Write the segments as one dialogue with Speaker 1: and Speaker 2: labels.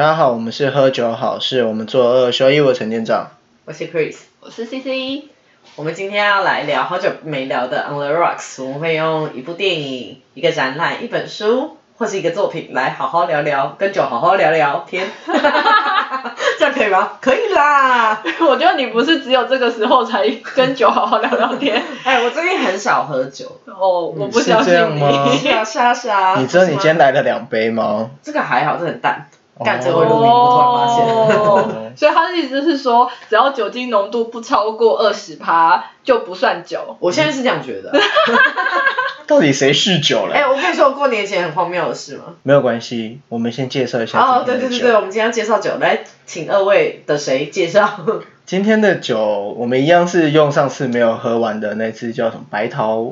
Speaker 1: 大家好，我们是喝酒好事，我们做二休一，我陈店长。
Speaker 2: 我是 Chris，
Speaker 3: 我是 CC，
Speaker 2: 我们今天要来聊好久没聊的 On the Rocks，我们会用一部电影、一个展览、一本书或是一个作品来好好聊聊，跟酒好好聊聊天。这样可以吗？可以啦。
Speaker 3: 我觉得你不是只有这个时候才跟酒好好聊聊天。
Speaker 2: 哎，我最近很少喝酒。
Speaker 3: 哦，我不相信
Speaker 1: 是这样吗
Speaker 3: 你。
Speaker 2: 是啊是啊是啊。
Speaker 1: 你知道你今天
Speaker 2: 来？
Speaker 1: 来了两杯吗？
Speaker 2: 这个还好，这很淡。干
Speaker 1: 哦
Speaker 2: 这个会录音，我突然发现。
Speaker 3: 哦，所以他的意思是说，只要酒精浓度不超过二十趴，就不算酒。
Speaker 2: 我现在是这样觉得。
Speaker 1: 到底谁酗酒了？
Speaker 2: 哎，我跟你说，我过年前很荒谬的事吗？
Speaker 1: 没有关系，我们先介绍一下
Speaker 2: 哦，
Speaker 1: 今天的酒。
Speaker 2: 对对对对，我们今天要介绍酒，来，请二位的谁介绍？
Speaker 1: 今天的酒，我们一样是用上次没有喝完的那支叫什么白桃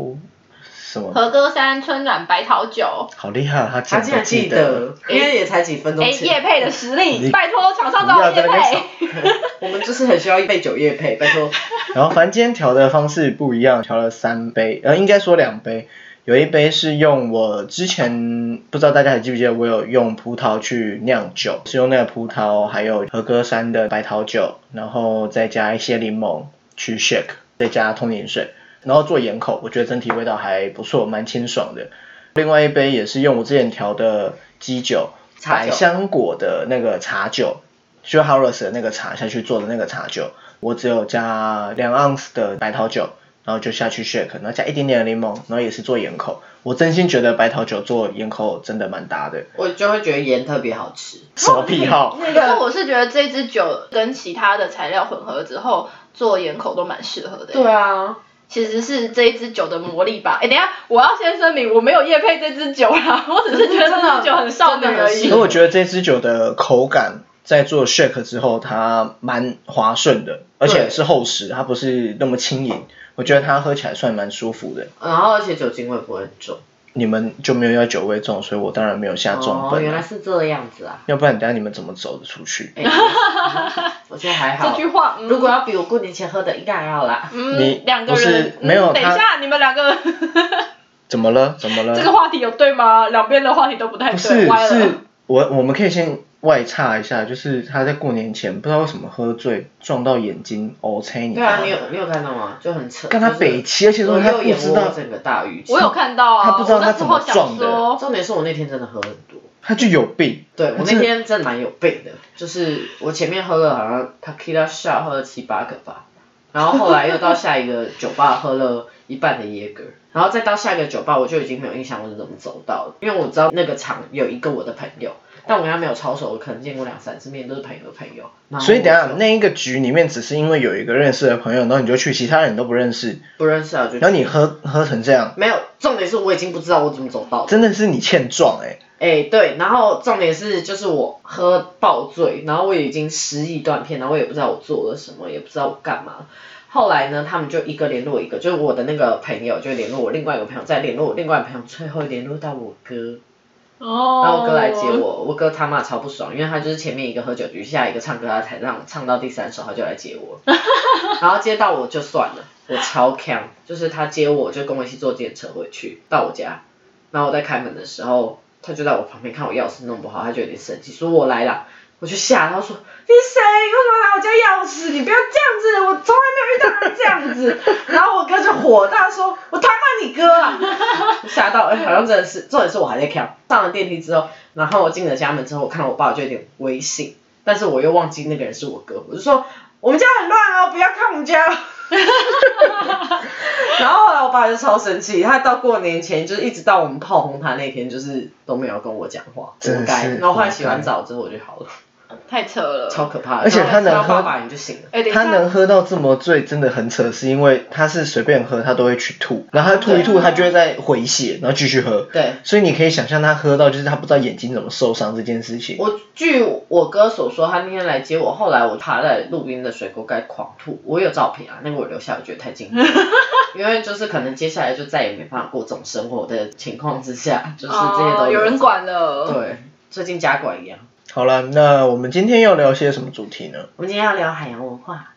Speaker 1: 什么？
Speaker 3: 和歌山春暖白桃酒，
Speaker 1: 好厉害，他
Speaker 2: 他竟然记
Speaker 1: 得。
Speaker 2: 因为也才几分钟
Speaker 3: 哎，
Speaker 2: 前。
Speaker 3: 叶配的实力，拜托厂商找我叶配。
Speaker 2: 我们就是很需要一杯酒叶配，拜托。
Speaker 1: 然后反正今天调的方式不一样，调了三杯，呃，应该说两杯。有一杯是用我之前不知道大家还记不记得，我有用葡萄去酿酒，是用那个葡萄还有和歌山的白桃酒，然后再加一些柠檬去 shake，再加通灵水，然后做盐口，我觉得整体味道还不错，蛮清爽的。另外一杯也是用我之前调的基酒，百香果的那个茶酒，就 Harris 的那个茶下去做的那个茶酒，我只有加两盎司的白桃酒，然后就下去 shake，然后加一点点的柠檬，然后也是做盐口。我真心觉得白桃酒做盐口真的蛮搭的，
Speaker 2: 我就会觉得盐特别好吃。
Speaker 1: 什么癖好？
Speaker 2: 那
Speaker 3: 可是
Speaker 2: 个，
Speaker 3: 我是觉得这支酒跟其他的材料混合之后做盐口都蛮适合的。
Speaker 2: 对啊，
Speaker 3: 其实是这一支酒的魔力吧。哎，等一下，我要先声明，我没有夜配这支酒啦，我只是觉得这支酒很少女而已
Speaker 2: 真的很适。
Speaker 1: 因为我觉得这支酒的口感在做 shake 之后，它蛮滑顺的，而且是厚实，它不是那么轻盈。我觉得它喝起来算蛮舒服的。
Speaker 2: 然后而且酒精味不会很重。
Speaker 1: 你们就没有要酒味重，所以我当然没有下重
Speaker 2: 哦，
Speaker 1: 本、啊。
Speaker 2: 原来是这样子啊。
Speaker 1: 要不然等下你们怎么走得出去？
Speaker 2: 哎 我觉得还好。
Speaker 3: 这句话，嗯
Speaker 2: 如果要比我过年前喝的，应该还好啦。
Speaker 1: 你
Speaker 3: 嗯，两个人，
Speaker 1: 没有
Speaker 3: 嗯等一下，你们两个
Speaker 1: 怎么了？怎么了？
Speaker 3: 这个话题有对吗？两边的话题都不太对。
Speaker 1: 是我我们可以先外插一下，就是他在过年前不知道为什么喝醉撞到眼睛你
Speaker 2: 对啊，你有你有看到吗？就很扯。
Speaker 1: 跟他北七，而且说他不知道，
Speaker 2: 整个大雨。
Speaker 3: 我有看到啊，
Speaker 1: 他不知道他怎么撞的
Speaker 3: 想说，
Speaker 2: 重点是我那天真的喝很多。
Speaker 1: 他就有病。
Speaker 2: 对我那天真的蛮有病的，就是我前面喝了好像 Tequila shot 喝了七八个吧，然后后来又到下一个酒吧喝了一半的椰格，然后再到下一个酒吧我就已经没有印象我是怎么走到的，因为我知道那个场有一个我的朋友，但我跟他没有超熟，我可能见过两三次面，都是朋友的朋友。然后
Speaker 1: 所以等下那一个局里面，只是因为有一个认识的朋友，然后你就去，其他人都不认识，
Speaker 2: 不认识啊，就
Speaker 1: 然后你喝喝成这样，
Speaker 2: 没有，重点是我已经不知道我怎么走到的。
Speaker 1: 真的是你欠撞哎、
Speaker 2: 哎、对，然后重点是就是我喝爆醉，然后我已经失忆断片，然后我也不知道我做了什么，也不知道我干嘛。后来呢，他们就一个联络一个，就是我的那个朋友就联络我另外一个朋友，再联络我另外一个朋友，最后联络到我哥，
Speaker 3: 哦，
Speaker 2: 然后我哥来接我，我哥他妈超不爽，因为他就是前面一个喝酒局，下一个唱歌，他才让唱到第三首他就来接我，然后接到我就算了，我超强，就是他接我就跟我一起坐电车回去到我家，然后我在开门的时候，他就在我旁边看我钥匙弄不好，他就有点生气，说我来啦。我就吓他说你谁？为什么拿我家钥匙？你不要这样子，我从来没有遇到人这样子。然后我哥就火大说，我他妈你哥啊！吓到，哎、好像真的是，重点是我还在看。上了电梯之后，然后我进了家门之后，我看到我爸就有点微信，但是我又忘记那个人是我哥，我就说我们家很乱哦，不要看我们家。然后后来我爸就超生气，他到过年前就是一直到我们炮轰他那天，就是都没有跟我讲话，活该。然后后来洗完澡之后我就好了，
Speaker 3: 太扯了。
Speaker 2: 超可怕的。
Speaker 1: 而且他能喝
Speaker 2: 爸爸你就醒了。
Speaker 1: 他能喝到这么醉，真的很扯，是因为他是随便喝他都会去吐，然后他吐一吐，他就会再回血，然后继续喝。
Speaker 2: 对，
Speaker 1: 所以你可以想象他喝到就是他不知道眼睛怎么受伤这件事情。
Speaker 2: 我据我哥所说，他那天来接我，后来我趴在路边的水沟盖狂吐，我有照片啊，那个我留下，我觉得太惊人了，因为就是可能接下来就再也没办法过这种生活的情况之下，就是这些都
Speaker 3: 哦有人。管了。
Speaker 2: 对，最近家管一样。
Speaker 1: 好了，那我们今天要聊些什么主题呢？
Speaker 2: 我们今天要聊海洋文化。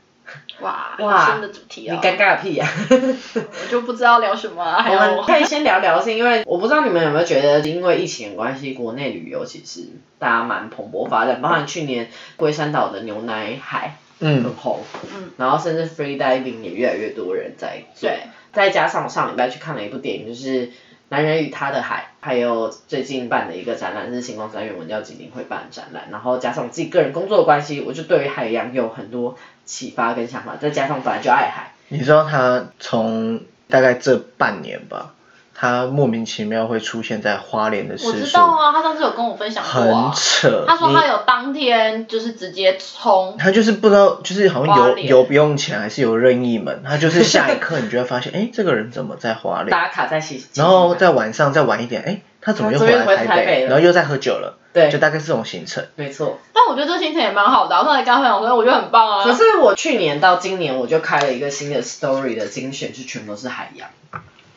Speaker 3: 哇，
Speaker 2: 哇
Speaker 3: 好深的主题
Speaker 2: 你
Speaker 3: 哦，
Speaker 2: 尴尬个屁呀、
Speaker 3: 我就不知道聊什么
Speaker 2: 我
Speaker 3: 有
Speaker 2: 们可以先聊聊，是因为我不知道你们有没有觉得，因为疫情的关系，国内旅游其实大家蛮蓬勃发展，包含去年龟山岛的牛奶海嗯。很
Speaker 1: 嗯，
Speaker 2: 红，
Speaker 3: 嗯
Speaker 2: 然后甚至 free diving 也越来越多人在做，
Speaker 3: 对，
Speaker 2: 再加上我上礼拜去看了一部电影，就是《男人与他的海》，还有最近办的一个展览是星光三月文教基金会办的展览，然后加上自己个人工作的关系，我就对于海洋有很多启发跟想法，再加上本来就爱海，
Speaker 1: 你知道他从大概这半年吧，他莫名其妙会出现在花莲的
Speaker 3: 我
Speaker 1: 次数
Speaker 3: 知道啊，他上次有跟我分享过
Speaker 1: 很
Speaker 3: 啊，
Speaker 1: 扯。
Speaker 3: 他说
Speaker 1: 你
Speaker 3: 他有当天就是直接冲，
Speaker 1: 他就是不知道，就是好像
Speaker 3: 花莲
Speaker 1: 游游不用钱，还是有任意门。他就是下一刻你就会发现，哎，这个人怎么在花莲？
Speaker 2: 打卡在洗，
Speaker 1: 然后在晚上再晚一点，哎，他怎么又回
Speaker 2: 他怎么又回
Speaker 1: 来台北？
Speaker 2: 台北了
Speaker 1: 然后又在喝酒了，
Speaker 2: 对
Speaker 1: 就大概是这种行程。
Speaker 2: 没错。
Speaker 3: 但我觉得这行程也蛮好的啊，我上次跟他分享说，我觉得很棒啊。
Speaker 2: 可是我去年到今年，我就开了一个新的 story 的精选，就全都是海洋，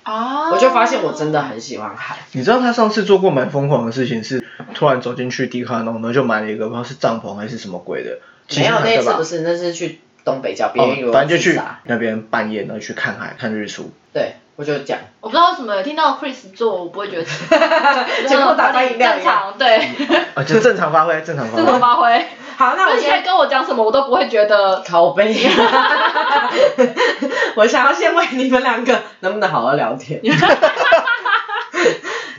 Speaker 3: 啊，
Speaker 2: 我就发现我真的很喜欢海。
Speaker 1: 你知道他上次做过蛮疯狂的事情，是突然走进去迪卡侬，然后就买了一个不知道是帐篷还是什么鬼的，
Speaker 2: 没有，那次不？是，那是去东北角，别人以为
Speaker 1: 哦，反正就去那边半夜，呢去看海、看日出。
Speaker 2: 对，我就讲，
Speaker 3: 我不知道为什么听到 Chris 做，我不会觉得
Speaker 2: 结果打翻饮料
Speaker 3: 正
Speaker 2: 一样。
Speaker 3: 常，对，
Speaker 1: 啊，就正常发挥，正常发
Speaker 3: 正常
Speaker 1: 挥。
Speaker 3: 发挥。
Speaker 2: 好，那我
Speaker 3: 现在跟我讲什么，我都不会觉得。
Speaker 2: 拷贝。我想要先问你们两个，能不能好好聊天？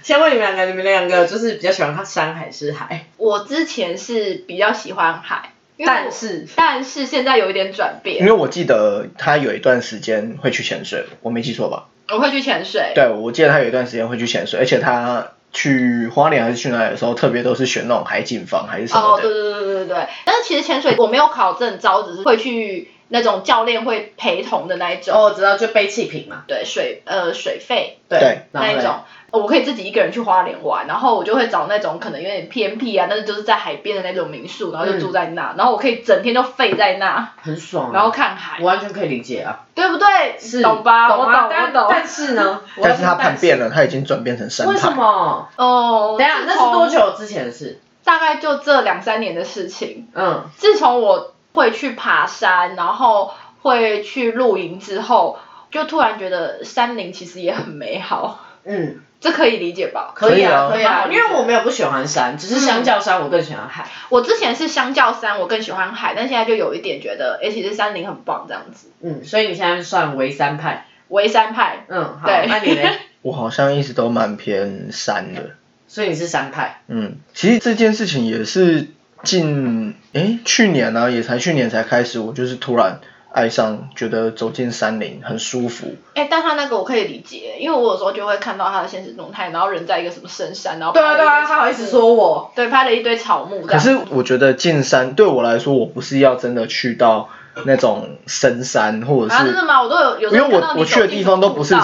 Speaker 2: 先问你们两个，你们两个就是比较喜欢看山还是海？
Speaker 3: 我之前是比较喜欢海，因为我
Speaker 2: 但是
Speaker 3: 但是现在有一点转
Speaker 1: 因
Speaker 3: 变，
Speaker 1: 为我记得他有一段时间会去潜水，我没记错吧？
Speaker 3: 我会去潜水。
Speaker 1: 对，我记得他有一段时间会去潜水，而且他去花莲还是去哪里的时候，特别都是选那种海景房还是什么
Speaker 3: 哦，对。对对对对对。但是其实潜水我没有考证照，只是会去那种教练会陪同的那一种。
Speaker 2: 哦，我知道，就背气瓶嘛。
Speaker 3: 对，水呃水费
Speaker 1: 对
Speaker 3: 那一种，我可以自己一个人去花莲玩，然后我就会找那种可能有点偏僻啊，但是就是在海边的那种民宿，然后就住在那，然后我可以整天就废在那，
Speaker 2: 很爽、啊。
Speaker 3: 然后看海
Speaker 2: 我，完全可以理解啊。
Speaker 3: 对不对？
Speaker 2: 是
Speaker 3: 懂吧？我
Speaker 2: 懂啊，
Speaker 3: 懂。
Speaker 2: 但是呢，
Speaker 1: 但是他叛变
Speaker 2: 了。
Speaker 1: 了，他已经转变成山
Speaker 2: 为什
Speaker 1: 派。
Speaker 2: 么？
Speaker 3: 哦，
Speaker 2: 等下，那是多？久之前的事？
Speaker 3: 大概就这两三年的事情。
Speaker 2: 嗯，
Speaker 3: 自从我会去爬山，然后会去露营之后，就突然觉得山林其实也很美好，
Speaker 2: 嗯，
Speaker 3: 这可以理解吧？
Speaker 2: 可以啊，
Speaker 1: 可
Speaker 2: 可以啊，因为我没有不喜欢山，只是相较山我更喜欢海。
Speaker 3: 我之前是相较山，我更喜欢海，但现在就有一点觉得，哎、其实山林很棒这样子。
Speaker 2: 嗯，所以你现在算为山派。
Speaker 3: 围山派，
Speaker 2: 嗯，好，那你呢？
Speaker 1: 我好像一直都蛮偏山的。
Speaker 2: 所以你是山派。
Speaker 1: 嗯，其实这件事情也是近诶去年呢、也才去年才开始，我就是突然爱上，觉得走进山林很舒服。
Speaker 3: 哎、但他那个我可以理解，因为我有时候就会看到他的现实动态，然后人在一个什么深山，然后
Speaker 2: 对啊对啊，他好意思，说我。
Speaker 3: 对，拍了一堆草木
Speaker 1: 可。是我觉得进山对我来说，我不是要真的去到那种深山，或者
Speaker 3: 啊，
Speaker 1: 是
Speaker 3: 真的吗？我都有有
Speaker 1: 因为我我去的地方都不是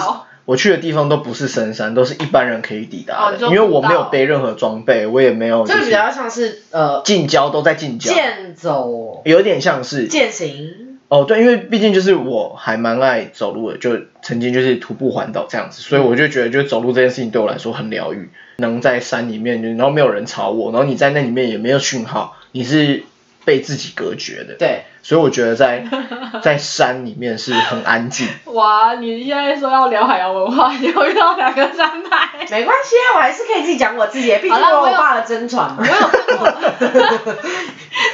Speaker 1: 我去的地方都不是深山，都是一般人可以抵达的，因为我没有背任何装备，我也没有就是
Speaker 2: 这比较像是呃
Speaker 1: 近郊都在近郊，
Speaker 2: 健走、
Speaker 1: 有点像是
Speaker 2: 健行。
Speaker 1: 哦，对，因为毕竟就是我还蛮爱走路的，就曾经就是徒步环岛这样子，所以我就觉得，就走路这件事情对我来说很疗愈，能在山里面，然后没有人吵我，然后你在那里面也没有讯号，你是被自己隔绝的，
Speaker 2: 对，
Speaker 1: 所以我觉得在 在山里面是很安静。
Speaker 3: 哇，你现在说要聊海洋文化，结果遇到两个山派。
Speaker 2: 没关系啊，我还是可以自己讲我自己的，毕竟
Speaker 3: 我
Speaker 2: 爸的真传嘛
Speaker 3: 我。有看过，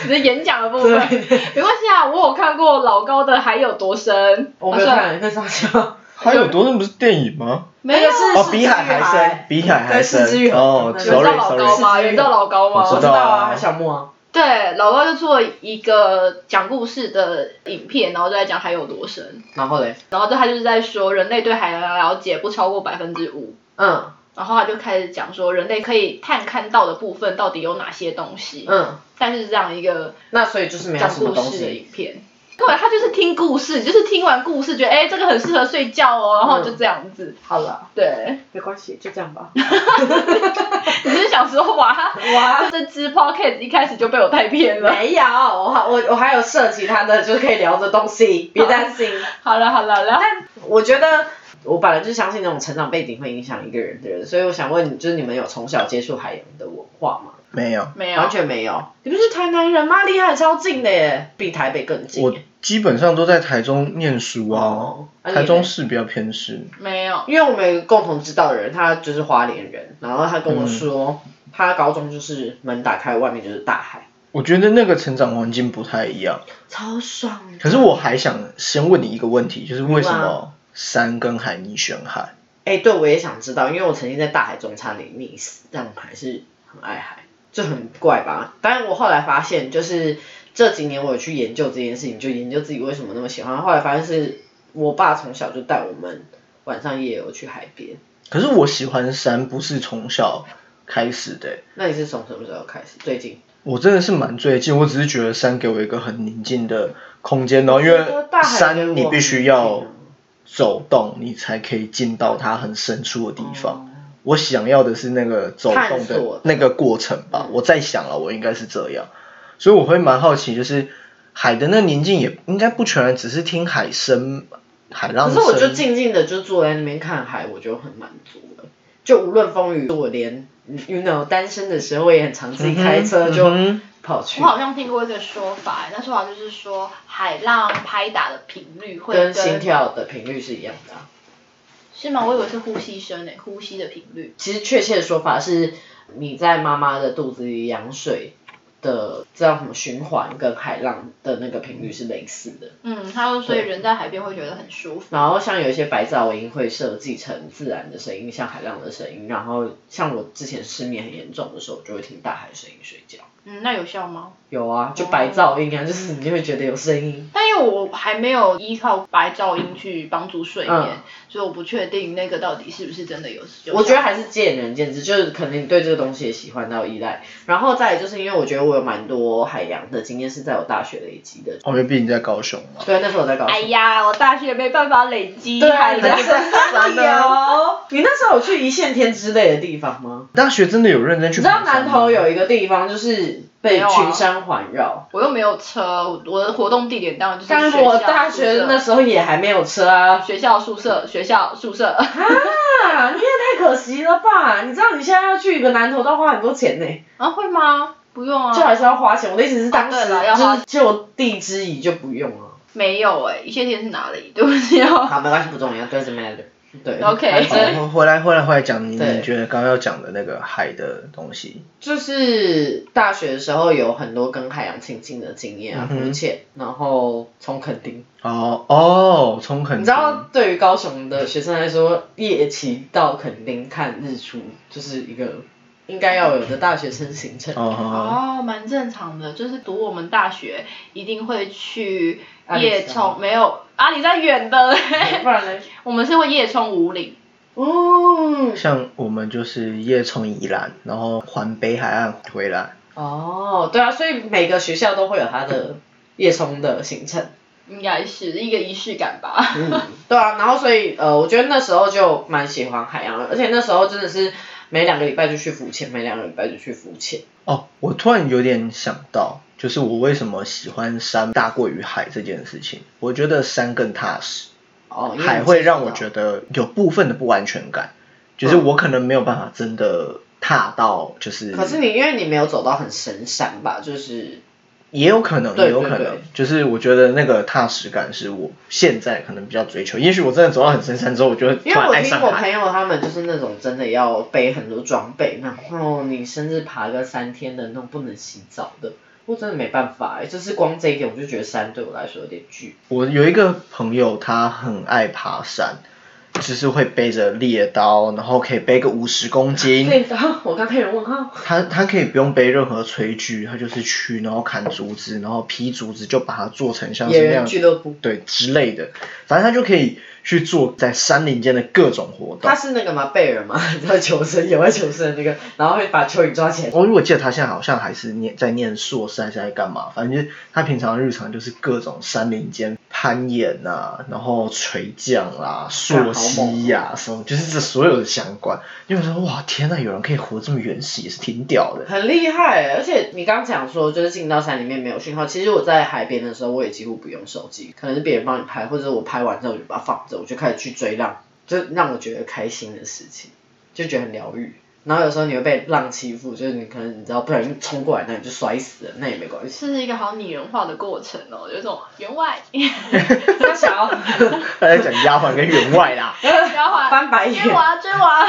Speaker 3: 只是演讲的部分，没关系啊，我有看过老高的《海有多深》，
Speaker 2: 我没有
Speaker 3: 啊
Speaker 2: 看，那啥笑。
Speaker 1: 还有多深不是电影吗？
Speaker 3: 没有，
Speaker 1: 哦，比海还深，比海还深。哦
Speaker 2: 有
Speaker 3: 有人知道老高。吗？有人知道老高吗？
Speaker 1: 我
Speaker 2: 我知道
Speaker 1: 啊
Speaker 2: 啊，小木啊。
Speaker 3: 对，老高就做一个讲故事的影片，然后就在讲海有多深，
Speaker 2: 然后嘞，
Speaker 3: 然后他就是在说人类对海洋的了解不超过百分之五，
Speaker 2: 嗯。
Speaker 3: 然后他就开始讲说人类可以探看到的部分到底有哪些东西，
Speaker 2: 嗯，
Speaker 3: 但是是这样一个
Speaker 2: 那所以就是没有
Speaker 3: 讲
Speaker 2: 什么东
Speaker 3: 故事的
Speaker 2: 西。
Speaker 3: 影片。对，他就是听故事，就是听完故事觉得哎、这个很适合睡觉哦，然后就这样子。
Speaker 2: 好了，
Speaker 3: 对，
Speaker 2: 没关系，就这样吧。
Speaker 3: 你是想说哇，
Speaker 2: 哇，
Speaker 3: 这支 podcast 一开始就被我带偏了。
Speaker 2: 没有，我还我我还有设其他的，就是可以聊的东西，别担心。
Speaker 3: 好 了好了，然后
Speaker 2: 我觉得我本来就相信那种成长背景会影响一个人的人，所以我想问你，就是你们有从小接触海洋的文化吗？
Speaker 1: 没有，
Speaker 3: 没有
Speaker 2: 完。全没有。你不是台南人吗？离海超近的耶，比台北更近。
Speaker 1: 基本上都在台中念书啊，
Speaker 2: 哦啊
Speaker 1: 台中市比较偏市。
Speaker 3: 没有，
Speaker 2: 因为我们有一个共同知道的人，他就是花莲人，然后他跟我
Speaker 1: 嗯
Speaker 2: 说，他高中就是门打开，外面就是大海，
Speaker 1: 我觉得那个成长环境不太一样。
Speaker 2: 超爽的。
Speaker 1: 可是我还想先问你一个问题，就是为什
Speaker 2: 嗯
Speaker 1: 么山跟海你选海？
Speaker 2: 哎、对，我也想知道，因为我曾经在大海中差点溺死，但我还是很爱海，就很怪吧。当然，我后来发现，就是这几年我有去研究这件事情，就研究自己为什么那么喜欢。后来发现是我爸从小就带我们晚上夜游去海边。
Speaker 1: 可是我喜欢山不是从小开始的欸、
Speaker 2: 那你是从什么时候开始？最近？
Speaker 1: 我真的是蛮最近，我只是觉得山给我一个很宁静的空间，然后因为山你必须要走动，你才可以进到它很深处的地方。
Speaker 2: 哦
Speaker 1: 我想要的是那个走动
Speaker 2: 的
Speaker 1: 的那个过程吧。
Speaker 2: 嗯
Speaker 1: 我在想了，我应该是这样，所以我会蛮好奇，就是海的那宁静也应该不全然只是听海声、海浪声。
Speaker 2: 可是我就静静的就坐在那边看海，我就很满足了。就无论风雨，我连 you know 单身的时候，我也很常自己开车就
Speaker 1: 嗯哼
Speaker 2: 跑去。
Speaker 3: 我好像听过一个说法，那说法就是说海浪拍打的频率会
Speaker 2: 跟心跳的频率是一样的啊、
Speaker 3: 是吗？我以为是呼吸声诶，呼吸的频率。
Speaker 2: 其实确切的说法是，你在妈妈的肚子里羊水的这样什么循环跟海浪的那个频率是类似的。
Speaker 3: 嗯，他说所以人在海边会觉得很舒服。
Speaker 2: 然后像有一些白噪音会设计成自然的声音，像海浪的声音。然后像我之前失眠很严重的时候，我就会听大海声音睡觉。
Speaker 3: 嗯，那有效吗？
Speaker 2: 有啊，就白噪音啊，就是你会觉得有声音。
Speaker 3: 但因为我还没有依靠白噪音去帮助睡眠，
Speaker 2: 嗯
Speaker 3: 所以我不确定那个到底是不是真的有。有
Speaker 2: 我觉得
Speaker 3: 效
Speaker 2: 还是见仁见智，就是可能你对这个东西也喜欢到依赖。然后再来就是因为我觉得我有蛮多海洋的经验是在我大学累积的。
Speaker 1: 哦，因为毕竟在高雄嘛。
Speaker 2: 对，那时候我在高雄。
Speaker 3: 哎呀，我大学没办法累积海的
Speaker 2: 你那时候有，你那时候有去一线天之类的地方吗？
Speaker 1: 大学真的有认真去
Speaker 2: 你知道南投有一个地方就是被群山环绕，
Speaker 3: 我又没有车，我的活动地点当然就是学校
Speaker 2: 我大学那时候也还没有车啊。
Speaker 3: 学校宿舍，学校宿舍。
Speaker 2: 啊，你也太可惜了吧！你知道你现在要去一个南投都要花很多钱呢，
Speaker 3: 啊，会吗？不用啊。
Speaker 2: 就还是要花钱。我的意思是当时
Speaker 3: 要花
Speaker 2: 就是就地之谊就不用了。
Speaker 3: 没有哎、一切天是哪里？对不起哦。
Speaker 2: 好，没关系，不重要，doesn't matter。对
Speaker 3: OK
Speaker 1: 回来回来回来讲你你觉得刚刚要讲的那个海的东西，
Speaker 2: 就是大学的时候有很多跟海洋亲近的经验啊，浮潜，然后冲垦丁。
Speaker 1: 哦哦，冲垦丁，
Speaker 2: 你知道，对于高雄的学生来说，夜骑到垦丁看日出，就是一个应该要有的大学生行程。
Speaker 1: 哦
Speaker 3: 蛮正常的，就是读我们大学一定会去夜冲，没有啊你在远的，
Speaker 2: 不然呢？
Speaker 3: 我们是会夜冲五岭。
Speaker 2: 哦
Speaker 1: 像我们就是夜冲宜兰，然后环北海岸回来。
Speaker 2: 哦，对啊，所以每个学校都会有它的夜冲的行程。
Speaker 3: 应该是一个仪式感吧。
Speaker 2: 嗯，对啊，然后所以呃，我觉得那时候就蛮喜欢海洋的，而且那时候真的是每两个礼拜就去浮潜，每两个礼拜就去浮潜。
Speaker 1: 哦，我突然有点想到，就是我为什么喜欢山大过于海这件事情。我觉得山更踏实，
Speaker 2: 哦，
Speaker 1: 海会让我觉得有部分的不安全感，就是我可能没有办法真的踏到，就是。
Speaker 2: 可是你因为你没有走到很深山吧，就是
Speaker 1: 也有可能，也有可能
Speaker 2: 对对，
Speaker 1: 就是我觉得那个踏实感是我现在可能比较追求。也许我真的走到很深山之后，我就会突
Speaker 2: 因为
Speaker 1: 然
Speaker 2: 我听我。朋友他们就是那种真的要背很多装备，然后你甚至爬个三天的那种不能洗澡的，我真的没办法哎，就是光这一点我就觉得山对我来说有点巨。
Speaker 1: 我有一个朋友，他很爱爬山，就是会背着猎刀，然后可以背个五十公斤。
Speaker 2: 猎刀，我刚开始问号。
Speaker 1: 他他可以不用背任何炊具，他就是去然后砍竹子，然后劈竹子就把它做成像是那样
Speaker 2: 俱乐部，
Speaker 1: 对之类的，反正他就可以去做在山林间的各种活动
Speaker 2: 他。是那个吗？贝尔吗？你知道求生野外求生的那个，然后会把蚯蚓抓起来。
Speaker 1: 我如果记得他现在好像还是念在念硕士还是在干嘛，反正就是他平常日常就是各种山林间攀岩啊，然后垂降啦、溯溪呀、什么，就是这所有的相关。因为我说哇天呐，有人可以活这么原始，也是挺屌的。
Speaker 2: 很厉害，而且你刚刚讲说，就是进到山里面没有讯号。其实我在海边的时候，我也几乎不用手机，可能是别人帮你拍，或者我拍完之后我就把它放着，我就开始去追浪，就让我觉得开心的事情，就觉得很疗愈。然后有时候你会被浪欺负，就是你可能你知道不小心冲过来，那你就摔死了，那也没关系。
Speaker 3: 这是一个好拟人化的过程哦，有种员外，
Speaker 2: 他想要
Speaker 1: 他在讲丫鬟跟员外啦，
Speaker 3: 丫鬟
Speaker 2: 翻白眼
Speaker 3: 追我啊追我啊！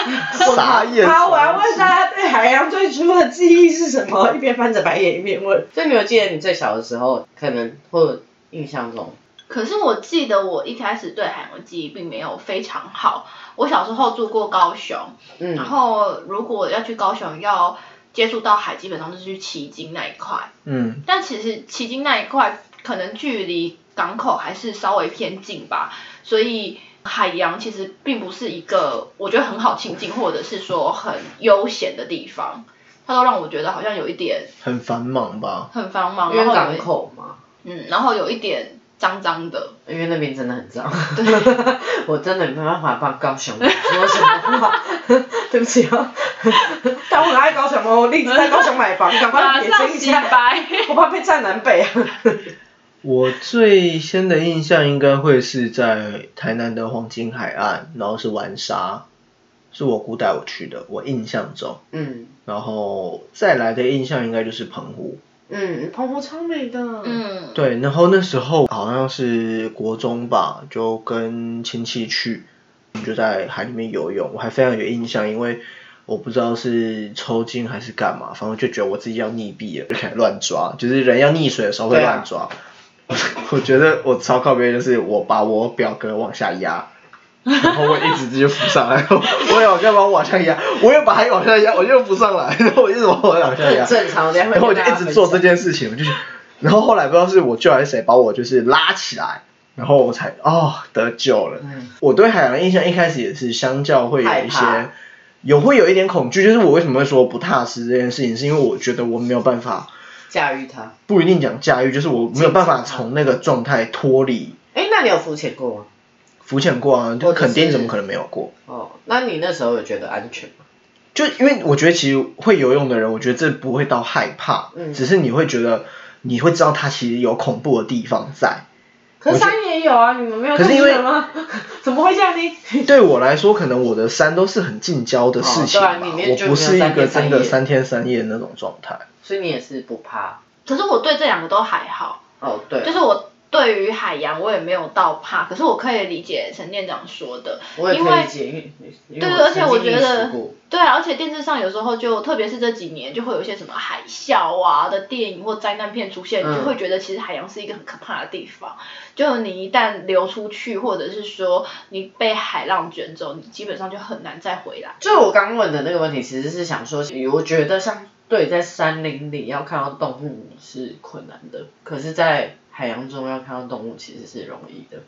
Speaker 1: 傻眼。
Speaker 2: 好，我要问
Speaker 1: 傻
Speaker 2: 大家对海洋最初的记忆是什么？一边翻着白眼一边问。所以你有记得你最小的时候，可能或印象中，
Speaker 3: 可是我记得我一开始对海洋的记忆并没有非常好。我小时候住过高雄，嗯然
Speaker 2: 嗯，
Speaker 3: 后如果要去高雄要接触到海，基本上就是去旗津那一块。
Speaker 1: 嗯，
Speaker 3: 但其实旗津那一块可能距离港口还是稍微偏近吧，所以海洋其实并不是一个我觉得很好亲近，或者是说很悠闲的地方。它都让我觉得好像有一点
Speaker 1: 很繁忙吧？
Speaker 3: 很繁忙，
Speaker 2: 因为
Speaker 3: 然后
Speaker 2: 港口嘛，
Speaker 3: 嗯，然后有一点脏脏的。
Speaker 2: 因为那边真的很脏。我真的没办法帮高雄说什么话，对不起哦。但我很爱高雄哦，我立志在高雄买房，赶快撇
Speaker 3: 马上洗
Speaker 2: 清一下，
Speaker 3: 白。
Speaker 2: 我怕被占南北啊。
Speaker 1: 我最先的印象应该会是在台南的黄金海岸，然后是玩沙，是我姑带我去的，我印象中。
Speaker 2: 嗯
Speaker 1: 然后再来的印象应该就是澎湖，
Speaker 2: 嗯，澎湖超美的。
Speaker 3: 嗯，
Speaker 1: 对，然后那时候好像是国中吧，就跟亲戚去，我们就在海里面游泳，我还非常有印象，因为我不知道是抽筋还是干嘛，反正就觉得我自己要溺毙了，就开始乱抓，就是人要溺水的时候会乱抓。我觉得我超靠边，就是我把我表哥往下压。然后我一直就浮上来，我有干嘛往下压，我又把它往下压，我又浮上来，然 后我一直往往下压，
Speaker 2: 正常，然
Speaker 1: 然后我就一直做这件事情，我就是，然后后来不知道是我舅还是谁把我就是拉起来，然后我才哦得救了。
Speaker 2: 嗯
Speaker 1: 我对海洋的印象一开始也是相较会有一些，有会有一点恐惧，就是我为什么会说不踏实这件事情，是因为我觉得我没有办法，
Speaker 2: 驾驭它。
Speaker 1: 不一定讲驾驭，就是我没有办法从那个状态脱离。
Speaker 2: 哎，那你有浮潜过吗？
Speaker 1: 浮潜过啊，就
Speaker 2: 或者
Speaker 1: 垦丁
Speaker 2: 是
Speaker 1: 怎么可能没有过？
Speaker 2: 哦，那你那时候有觉得安全吗？
Speaker 1: 就因为我觉得其实会游泳的人，我觉得这不会到害怕，
Speaker 2: 嗯
Speaker 1: 只是你会觉得你会知道它其实有恐怖的地方在。
Speaker 2: 可是山也有啊，你们没有
Speaker 1: 可是因为？
Speaker 2: 怎么会这样呢？
Speaker 1: 对我来说，可能我的山都是很近郊的事情我不是一个真的
Speaker 2: 三
Speaker 1: 三天三夜那种状态。
Speaker 2: 所以你也是不怕。
Speaker 3: 可是我对这两个都还好，
Speaker 2: 哦，对，
Speaker 3: 就是我对于海洋我也没有到怕，可是我可以理解陈店长说的，
Speaker 2: 我也
Speaker 3: 因为
Speaker 2: 可以理解，因为因为
Speaker 3: 对，而且我觉得对啊，而且电视上有时候就，特别是这几年，就会有一些什么海啸啊的电影或灾难片出现，你就
Speaker 2: 嗯
Speaker 3: 会觉得其实海洋是一个很可怕的地方。就你一旦流出去，或者是说你被海浪卷走，你基本上就很难再回来。
Speaker 2: 就我刚问的那个问题，其实是想说，我觉得像对在山林里要看到动物是困难的，可是，在海洋中要看到动物其实是容易的。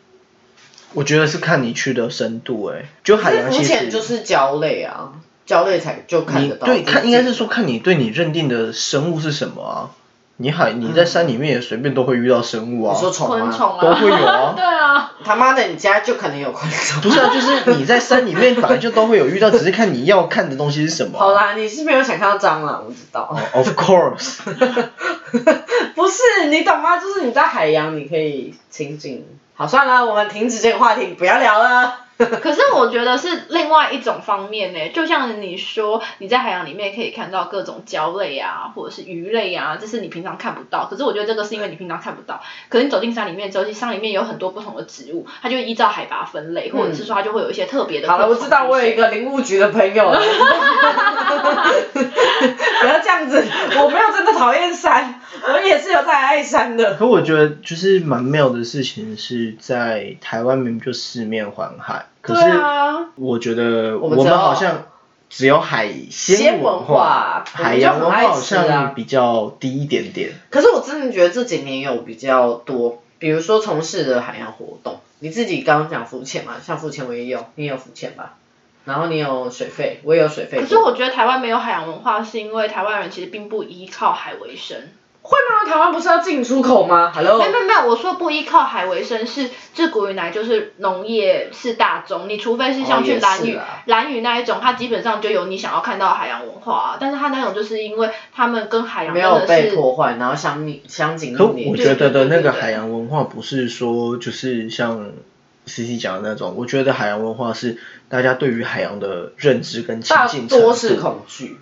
Speaker 1: 我觉得是看你去的深度、欸，就海洋
Speaker 2: 浮
Speaker 1: 其实
Speaker 2: 潜就是礁类啊，礁类才就看得到。
Speaker 1: 对看应该是说看你对你认定的生物是什么啊。你海你在山里面也随便都会遇到生物啊
Speaker 2: 你，说虫吗？
Speaker 3: 昆虫啊，
Speaker 1: 都会有啊
Speaker 3: 对啊，
Speaker 2: 他妈的，你家就可能有昆虫。
Speaker 1: 不是啊，就是你在山里面本来就都会有遇到，只是看你要看的东西是什么啊。
Speaker 2: 好啦，你是没有想看到蟑螂，我知道。
Speaker 1: Of course，
Speaker 2: 不是，你懂吗？就是你在海洋，你可以亲近。好，算了，我们停止这个话题，不要聊了。
Speaker 3: 可是我觉得是另外一种方面呢，就像你说，你在海洋里面可以看到各种礁类啊，或者是鱼类啊，这是你平常看不到。可是我觉得这个是因为你平常看不到，可是你走进山里面之后，其实山里面有很多不同的植物，它就会依照海拔分类，或者是说它就会有一些特别的。
Speaker 2: 好了，我知道，我有一个林务局的朋友。不要这样子，我没有真的讨厌山，我也是有在爱山的。
Speaker 1: 可我觉得就是蛮妙的事情是在台湾明明就四面环海，可
Speaker 2: 对
Speaker 1: 是
Speaker 2: 啊，
Speaker 1: 我觉得我们好像只有海鲜
Speaker 2: 鲜文化
Speaker 1: 海洋文化好像比较低一点点。
Speaker 2: 可是我真的觉得这几年有比较多，比如说从事的海洋活动，你自己刚刚讲浮潜嘛，像浮潜我也有，你也有浮潜吧？然后你有水费，我也有水费。
Speaker 3: 可是我觉得台湾没有海洋文化，是因为台湾人其实并不依靠海为生。
Speaker 2: 会吗？台湾不是要进出口吗？Hello，
Speaker 3: 没有没有没有，我说不依靠海为生是自古以来就是农业是大宗，你除非是像去蓝屿、
Speaker 2: 是啦
Speaker 3: 蓝屿那一种，它基本上就有你想要看到的海洋文化、啊，但是它那种就是因为他们跟海洋
Speaker 2: 没有。被破坏，然后相密相紧
Speaker 1: 可。我觉得的那个海洋文化不是说就是像 C C 讲的那种，我觉得海洋文化是大家对于海洋的认知跟亲
Speaker 2: 大
Speaker 1: 近程
Speaker 2: 多是。恐惧。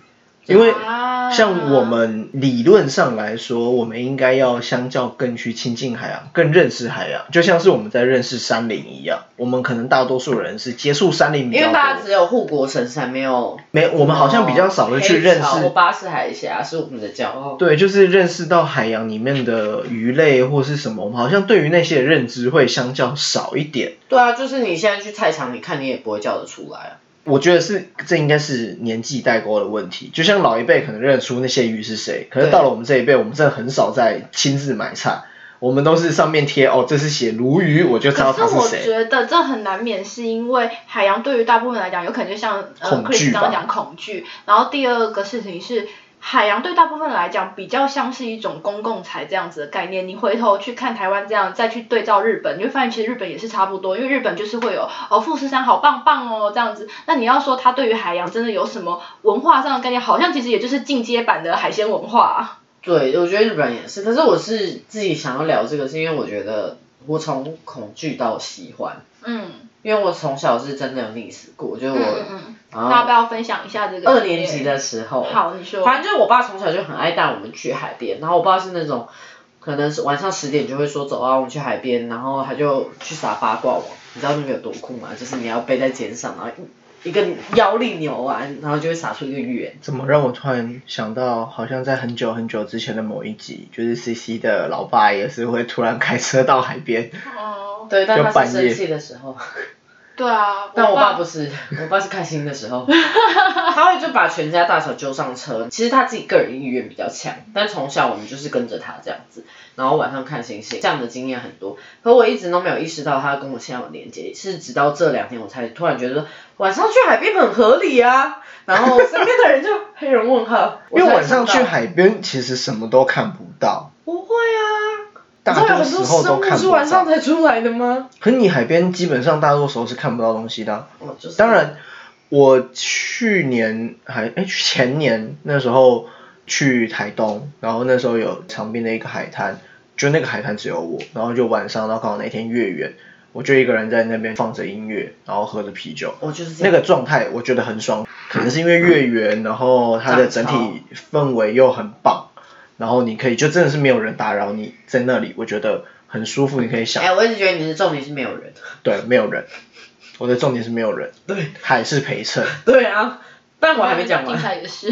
Speaker 1: 因为
Speaker 3: 啊
Speaker 1: 像我们理论上来说，我们应该要相较更去亲近海洋，更认识海洋，就像是我们在认识山林一样。我们可能大多数人是接触山林比较
Speaker 2: 因为大家，只有护国神山，没有
Speaker 1: 没我们好像比较少的去认识
Speaker 2: 黑潮或巴士海峡是我们的骄傲。
Speaker 1: 对，就是认识到海洋里面的鱼类或是什么，我们好像对于那些认知会相较少一点。
Speaker 2: 对啊，就是你现在去菜场，你看你也不会叫得出来啊。
Speaker 1: 我觉得是这应该是年纪代沟的问题，就像老一辈可能认得出那些鱼是谁，可是到了我们这一辈，我们真的很少在亲自买菜，我们都是上面贴哦，这是写鲈鱼，我就知道
Speaker 3: 可是我
Speaker 1: 它谁。
Speaker 3: 觉得这很难免，是因为海洋对于大部分来讲，有可能就像呃
Speaker 1: 恐惧
Speaker 3: Chris 刚刚讲恐惧，然后第二个事情是。海洋对大部分来讲比较像是一种公共财这样子的概念。你回头去看台湾这样，再去对照日本，你会发现其实日本也是差不多，因为日本就是会有哦富士山好棒棒哦这样子。那你要说它对于海洋真的有什么文化上的概念，好像其实也就是进阶版的海鲜文化啊。
Speaker 2: 对，我觉得日本也是，可是我是自己想要聊这个，是因为我觉得我从恐惧到喜欢，
Speaker 3: 嗯
Speaker 2: 因为我从小是真的有溺死过，就是
Speaker 3: 嗯
Speaker 2: 我，
Speaker 3: 嗯要不要分享一下这个？
Speaker 2: 二年级的时候，
Speaker 3: 好，你说。
Speaker 2: 反正就是我爸从小就很爱带我们去海边，然后我爸是那种，可能是晚上十点就会说走啊，我们去海边，然后他就去撒八卦网，你知道那个有多酷吗？就是你要背在肩上，然后一一个腰力扭完，然后就会撒出一个圆。
Speaker 1: 怎么让我突然想到，好像在很久很久之前的某一集，就是 C C 的老爸也是会突然开车到海边，
Speaker 3: 哦，
Speaker 2: 对，但
Speaker 1: 就半夜。
Speaker 2: 他是生气的时候，
Speaker 3: 对啊，
Speaker 2: 但我爸
Speaker 3: 爸
Speaker 2: 不是，我爸是开心的时候，他会就把全家大小揪上车。其实他自己个人意愿比较强，但从小我们就是跟着他这样子，然后晚上看星星，这样的经验很多。可我一直都没有意识到它跟我现在有连接，是直到这两天我才突然觉得晚上去海边很合理啊。然后身边的人就黑人问号，
Speaker 1: 因为晚上去海边其实什么都看不到，
Speaker 2: 不会啊，
Speaker 1: 大多时
Speaker 2: 很多生物
Speaker 1: 候都看不
Speaker 2: 是晚上。才出来的吗？
Speaker 1: 可你海边基本上大多时候是看不到东西的啊、
Speaker 2: 哦，就是
Speaker 1: 当然，我去年还哎前年那时候去台东，然后那时候有长滨的一个海滩，就那个海滩只有我，然后就晚上，然后刚好那天月圆，我就一个人在那边放着音乐，然后喝着啤酒，
Speaker 2: 我就是这样
Speaker 1: 那个状态我觉得很爽，可能是因为月圆，然后它的整体氛围又很棒，然后你可以就真的是没有人打扰你在那里，我觉得很舒服，你可以想
Speaker 2: 哎、我一直觉得你的重点是没有人。
Speaker 1: 对，没有人。我的重点是没有人，
Speaker 2: 对，
Speaker 1: 海是陪衬。
Speaker 2: 对啊，但我还没讲完
Speaker 3: 精。彩也是。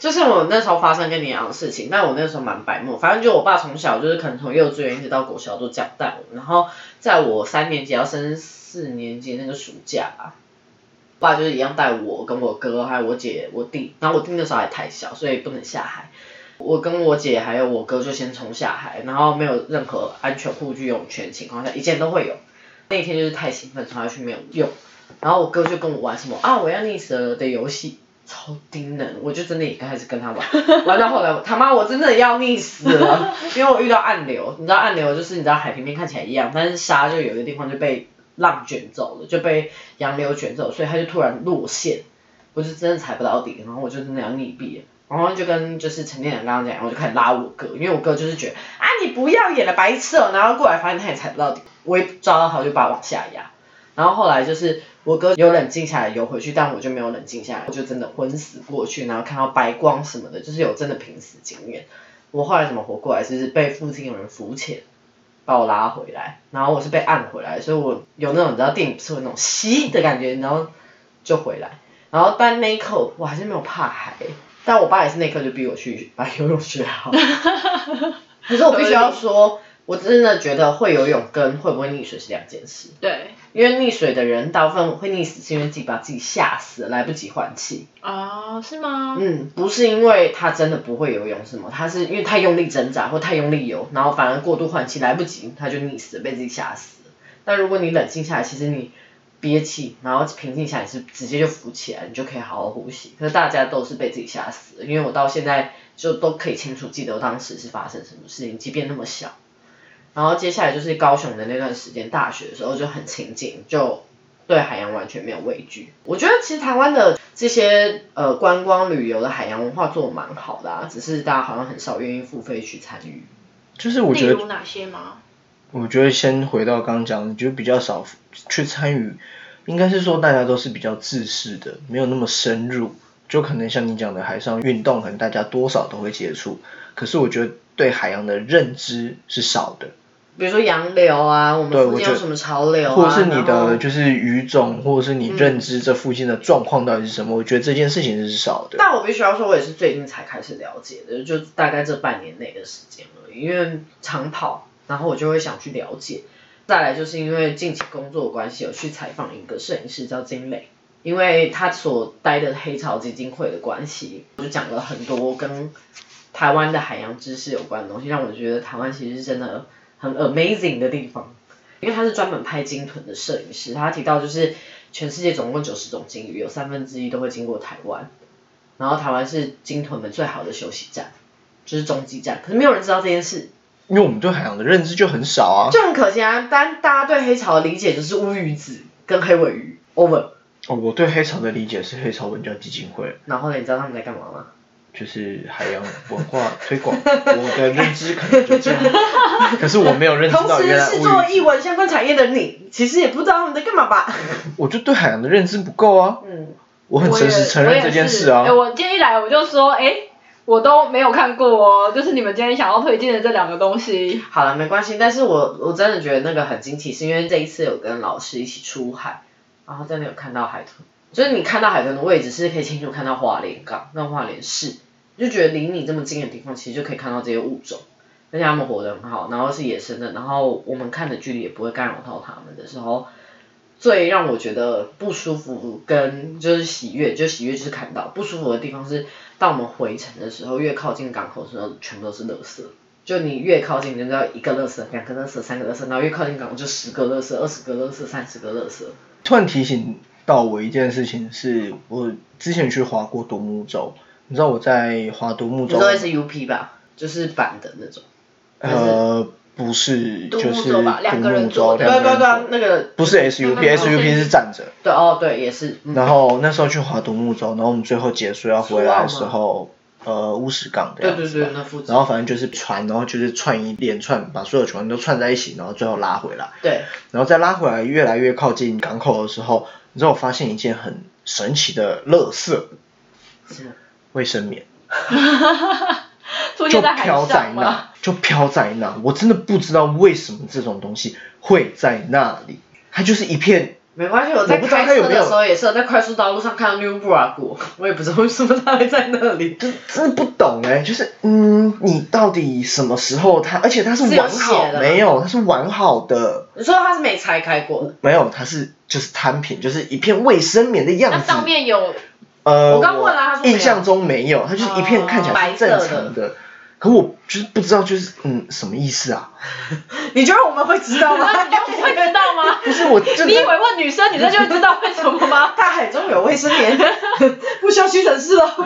Speaker 2: 就是我那时候发生跟你一样的事情，但我那时候蛮白目，反正就我爸从小就是可能从幼稚园一直到国小都这样带我，然后在我三年级要升四年级那个暑假吧，爸就是一样带我跟我哥还有我姐我弟，然后我弟那时候还太小，所以不能下海。我跟我姐还有我哥就先冲下海，然后没有任何安全护具泳圈情况下，一件都会有。那一天就是太兴奋，冲下去没有用，然后我哥就跟我玩什么啊我要溺死了的游戏，超低能，我就真的也开始跟他玩，玩到后来他妈我真的要溺死了，因为我遇到暗流，你知道暗流就是你知道海平面看起来一样，但是沙就有一个地方就被浪卷走了，就被洋流卷走，所以它就突然落线，我就真的踩不到底，然后我就真的要溺毙了。然后就跟就是陈建良刚刚讲，我就开始拉我哥，因为我哥就是觉得啊你不要演了白痴哦，然后过来发现他也踩不到底，我一抓到他我就把他往下压，然后后来就是我哥有冷静下来游回去，但我就没有冷静下来，我就真的昏死过去，然后看到白光什么的，就是有真的濒死经验。我后来怎么活过来，就是被附近有人浮潜，把我拉回来，然后我是被按回来，所以我有那种你知道电影不是会那种吸的感觉，然后就回来，然后但那一刻我还是没有怕海，但我爸也是那一刻就逼我去把游泳学好。可是我必须要说，我真的觉得会游泳跟会不会溺水是两件事。
Speaker 3: 对。
Speaker 2: 因为溺水的人大部分会溺死，是因为自己把自己吓死了，来不及换气。
Speaker 3: 哦，是吗？
Speaker 2: 嗯，不是因为他真的不会游泳什么，他是因为太用力挣扎或太用力游，然后反而过度换气来不及，他就溺死了，被自己吓死了。但如果你冷静下来，其实你憋气，然后平静下来，是直接就浮起来，你就可以好好呼吸。可是大家都是被自己吓死了，因为我到现在就都可以清楚记得我当时是发生什么事情，即便那么小。然后接下来就是高雄的那段时间，大学的时候就很亲近，就对海洋完全没有畏惧。我觉得其实台湾的这些呃观光旅游的海洋文化做的蛮好的啊，只是大家好像很少愿意付费去参与。
Speaker 1: 就是我觉得
Speaker 3: 有哪些吗？
Speaker 1: 我觉得先回到刚刚讲的，就比较少去参与，应该是说大家都是比较自私的，没有那么深入。就可能像你讲的海上运动，可能大家多少都会接触，可是我觉得对海洋的认知是少的。
Speaker 2: 比如说洋流啊，我们附近有什么潮流啊，
Speaker 1: 或者是你的就是语种，或者是你认知这附近的状况到底是什么？我觉得这件事情是少的。
Speaker 2: 但我必须要说，我也是最近才开始了解的，就大概这半年内的时间而已。因为长跑，然后我就会想去了解。再来就是因为近期工作关系，有去采访一个摄影师叫金磊。因为他所待的黑潮基金会的关系，我就讲了很多跟台湾的海洋知识有关的东西，让我觉得台湾其实是真的很 amazing 的地方。因为他是专门拍鲸豚的摄影师，他提到就是全世界总共九十种鲸鱼，有三分之一都会经过台湾，然后台湾是鲸豚们最好的休息站，就是中继站。可是没有人知道这件事，
Speaker 1: 因为我们对海洋的认知就很少啊，
Speaker 2: 就很可惜啊。但大家对黑潮的理解就是乌鱼子跟黑尾鱼，over。
Speaker 1: 哦，我对黑潮的理解是黑潮文教基金会。
Speaker 2: 然后呢，你知道他们在干嘛吗？
Speaker 1: 就是海洋文化推广。我的认知可能就这样，可是我没有认知到原来。
Speaker 2: 同时是做译文相关产业的你，其实也不知道他们在干嘛吧？
Speaker 1: 我就对海洋的认知不够啊。嗯。我很诚实承认这件事啊。
Speaker 3: 哎，我今天一来我就说，哎，我都没有看过哦，就是你们今天想要推荐的这两个东西。
Speaker 2: 好了，没关系，但是我我真的觉得那个很惊奇，是因为这一次有跟老师一起出海。然后真的有看到海豚，就是你看到海豚的位置是可以清楚看到花莲港跟花莲市，就觉得离你这么近的地方，其实就可以看到这些物种，而且它们活得很好，然后是野生的，然后我们看的距离也不会干扰到它们的时候，最让我觉得不舒服跟就是喜悦，就喜悦就是看到不舒服的地方是，当我们回程的时候，越靠近港口的时候，全部都是垃圾，就你越靠近，你知道一个垃圾、两个垃圾、三个垃圾，然后越靠近港口就十个垃圾、二十个垃圾、三十个垃圾。
Speaker 1: 突然提醒到我一件事情，是我之前去划过独木舟，你知道我在划独木舟。
Speaker 2: 你说的是 U P 吧？就是板的那种。
Speaker 1: 呃，不是，就是独木
Speaker 3: 舟。
Speaker 2: 对对对，那个。
Speaker 1: 不是 S U P，S U P 是站着。
Speaker 2: 对哦，对，也是。
Speaker 1: 然后那时候去划独木舟，然后我们最后结束要回来的时候。呃，乌石港的
Speaker 2: 样子，
Speaker 1: 然后反正就是船，然后就是串一连串，把所有船都串在一起，然后最后拉回来。
Speaker 2: 对。
Speaker 1: 然后再拉回来，越来越靠近港口的时候，你知道我发现一件很神奇的垃圾，卫生棉。
Speaker 3: 就
Speaker 1: 飘在那，就飘在那，我真的不知道为什么这种东西会在那里，它就是一片。
Speaker 2: 没关系，我在开车的时候也是在快速道路上看到 New Bra 过，我也不知道为什么它会在那里，
Speaker 1: 就真的不懂哎，就是嗯，你到底什么时候它，而且它是完好，没有，它是完好的。
Speaker 2: 你说它是没拆开过？
Speaker 1: 没有，它是就是摊平，就是一片卫生棉的样子。
Speaker 3: 它上面有，
Speaker 1: 呃，
Speaker 2: 我刚问了，他说
Speaker 1: 印象中没有，它就是一片看起来是正常的。可我就是不知道，就是嗯，什么意思啊？
Speaker 2: 你觉得我们会知道吗？
Speaker 3: 你不会知道吗？
Speaker 1: 不是我，
Speaker 3: 你以为问女生，女生就会知道为什么吗？
Speaker 2: 大海中有卫生棉，不需要屈臣氏了。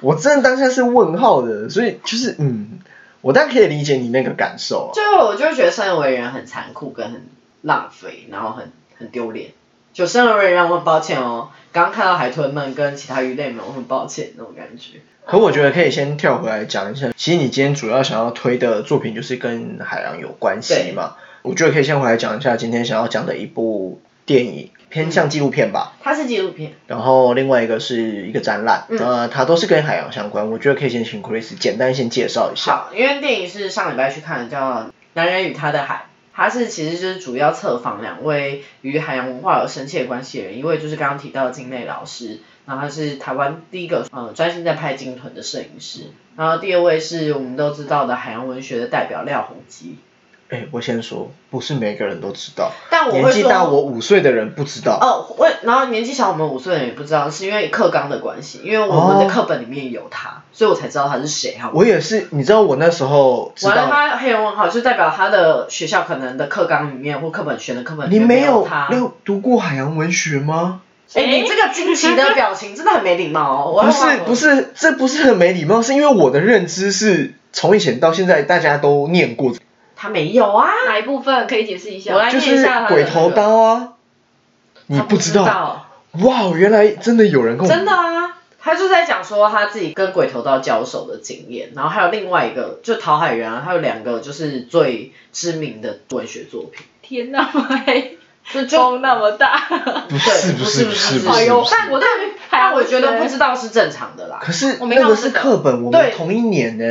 Speaker 1: 我真的当下是问号的，所以就是嗯，我当然可以理解你那个感受。
Speaker 2: 就我就觉得生而为人很残酷，跟很浪费，然后很很丢脸。就生而为人，我很抱歉哦。刚刚看到海豚们跟其他鱼类们，我很抱歉那种感觉。
Speaker 1: 可我觉得可以先跳回来讲一下，其实你今天主要想要推的作品就是跟海洋有关系嘛。我觉得可以先回来讲一下今天想要讲的一部电影，偏向纪录片吧。
Speaker 2: 它是纪录片。
Speaker 1: 然后另外一个是一个展览，呃，它都是跟海洋相关。我觉得可以先请 Chris 简单先介绍一下。
Speaker 2: 好，因为电影是上礼拜去看的，叫《男人与他的海》。它是其实就是主要测访两位与海洋文化有深切关系的人，一位就是刚刚提到的金内老师，然后他是台湾第一个呃专心在拍鲸豚的摄影师，然后第二位是我们都知道的海洋文学的代表廖鸿基。
Speaker 1: 哎，我先说，不是每个人都知道。
Speaker 2: 但我
Speaker 1: 年纪大我五岁的人不知道。
Speaker 2: 哦，我然后年纪小我们五岁的人也不知道，是因为课纲的关系，因为我们的课本里面有他，所以我才知道他是谁哈。
Speaker 1: 我也是，你知道我那时候。
Speaker 2: 完了，他黑人问号就代表他的学校可能的课纲里面或课本选的课本里面
Speaker 1: 没有
Speaker 2: 他。
Speaker 1: 你有读过海洋文学吗？
Speaker 2: 哎，你这个惊奇的表情真的很没礼貌哦。
Speaker 1: 不是不是，这不是很没礼貌，是因为我的认知是从以前到现在大家都念过。
Speaker 2: 他没有啊，
Speaker 3: 哪一部分可以解释一下？
Speaker 2: 我来
Speaker 1: 念一下鬼头刀啊，你不知道？哇，原来真的有人跟我
Speaker 2: 真的啊，他就在讲说他自己跟鬼头刀交手的经验，然后还有另外一个，就陶海源啊，还有两个就是最知名的文学作品，
Speaker 3: 天那么黑，风那么大，
Speaker 1: 不是不
Speaker 2: 不
Speaker 1: 是
Speaker 2: 不是
Speaker 1: 不是
Speaker 3: 哎呦
Speaker 1: 不是，
Speaker 2: 但我但但我觉得不知道是正常的啦。
Speaker 1: 可是
Speaker 3: 我没
Speaker 1: 那个是课本，我们同一年呢。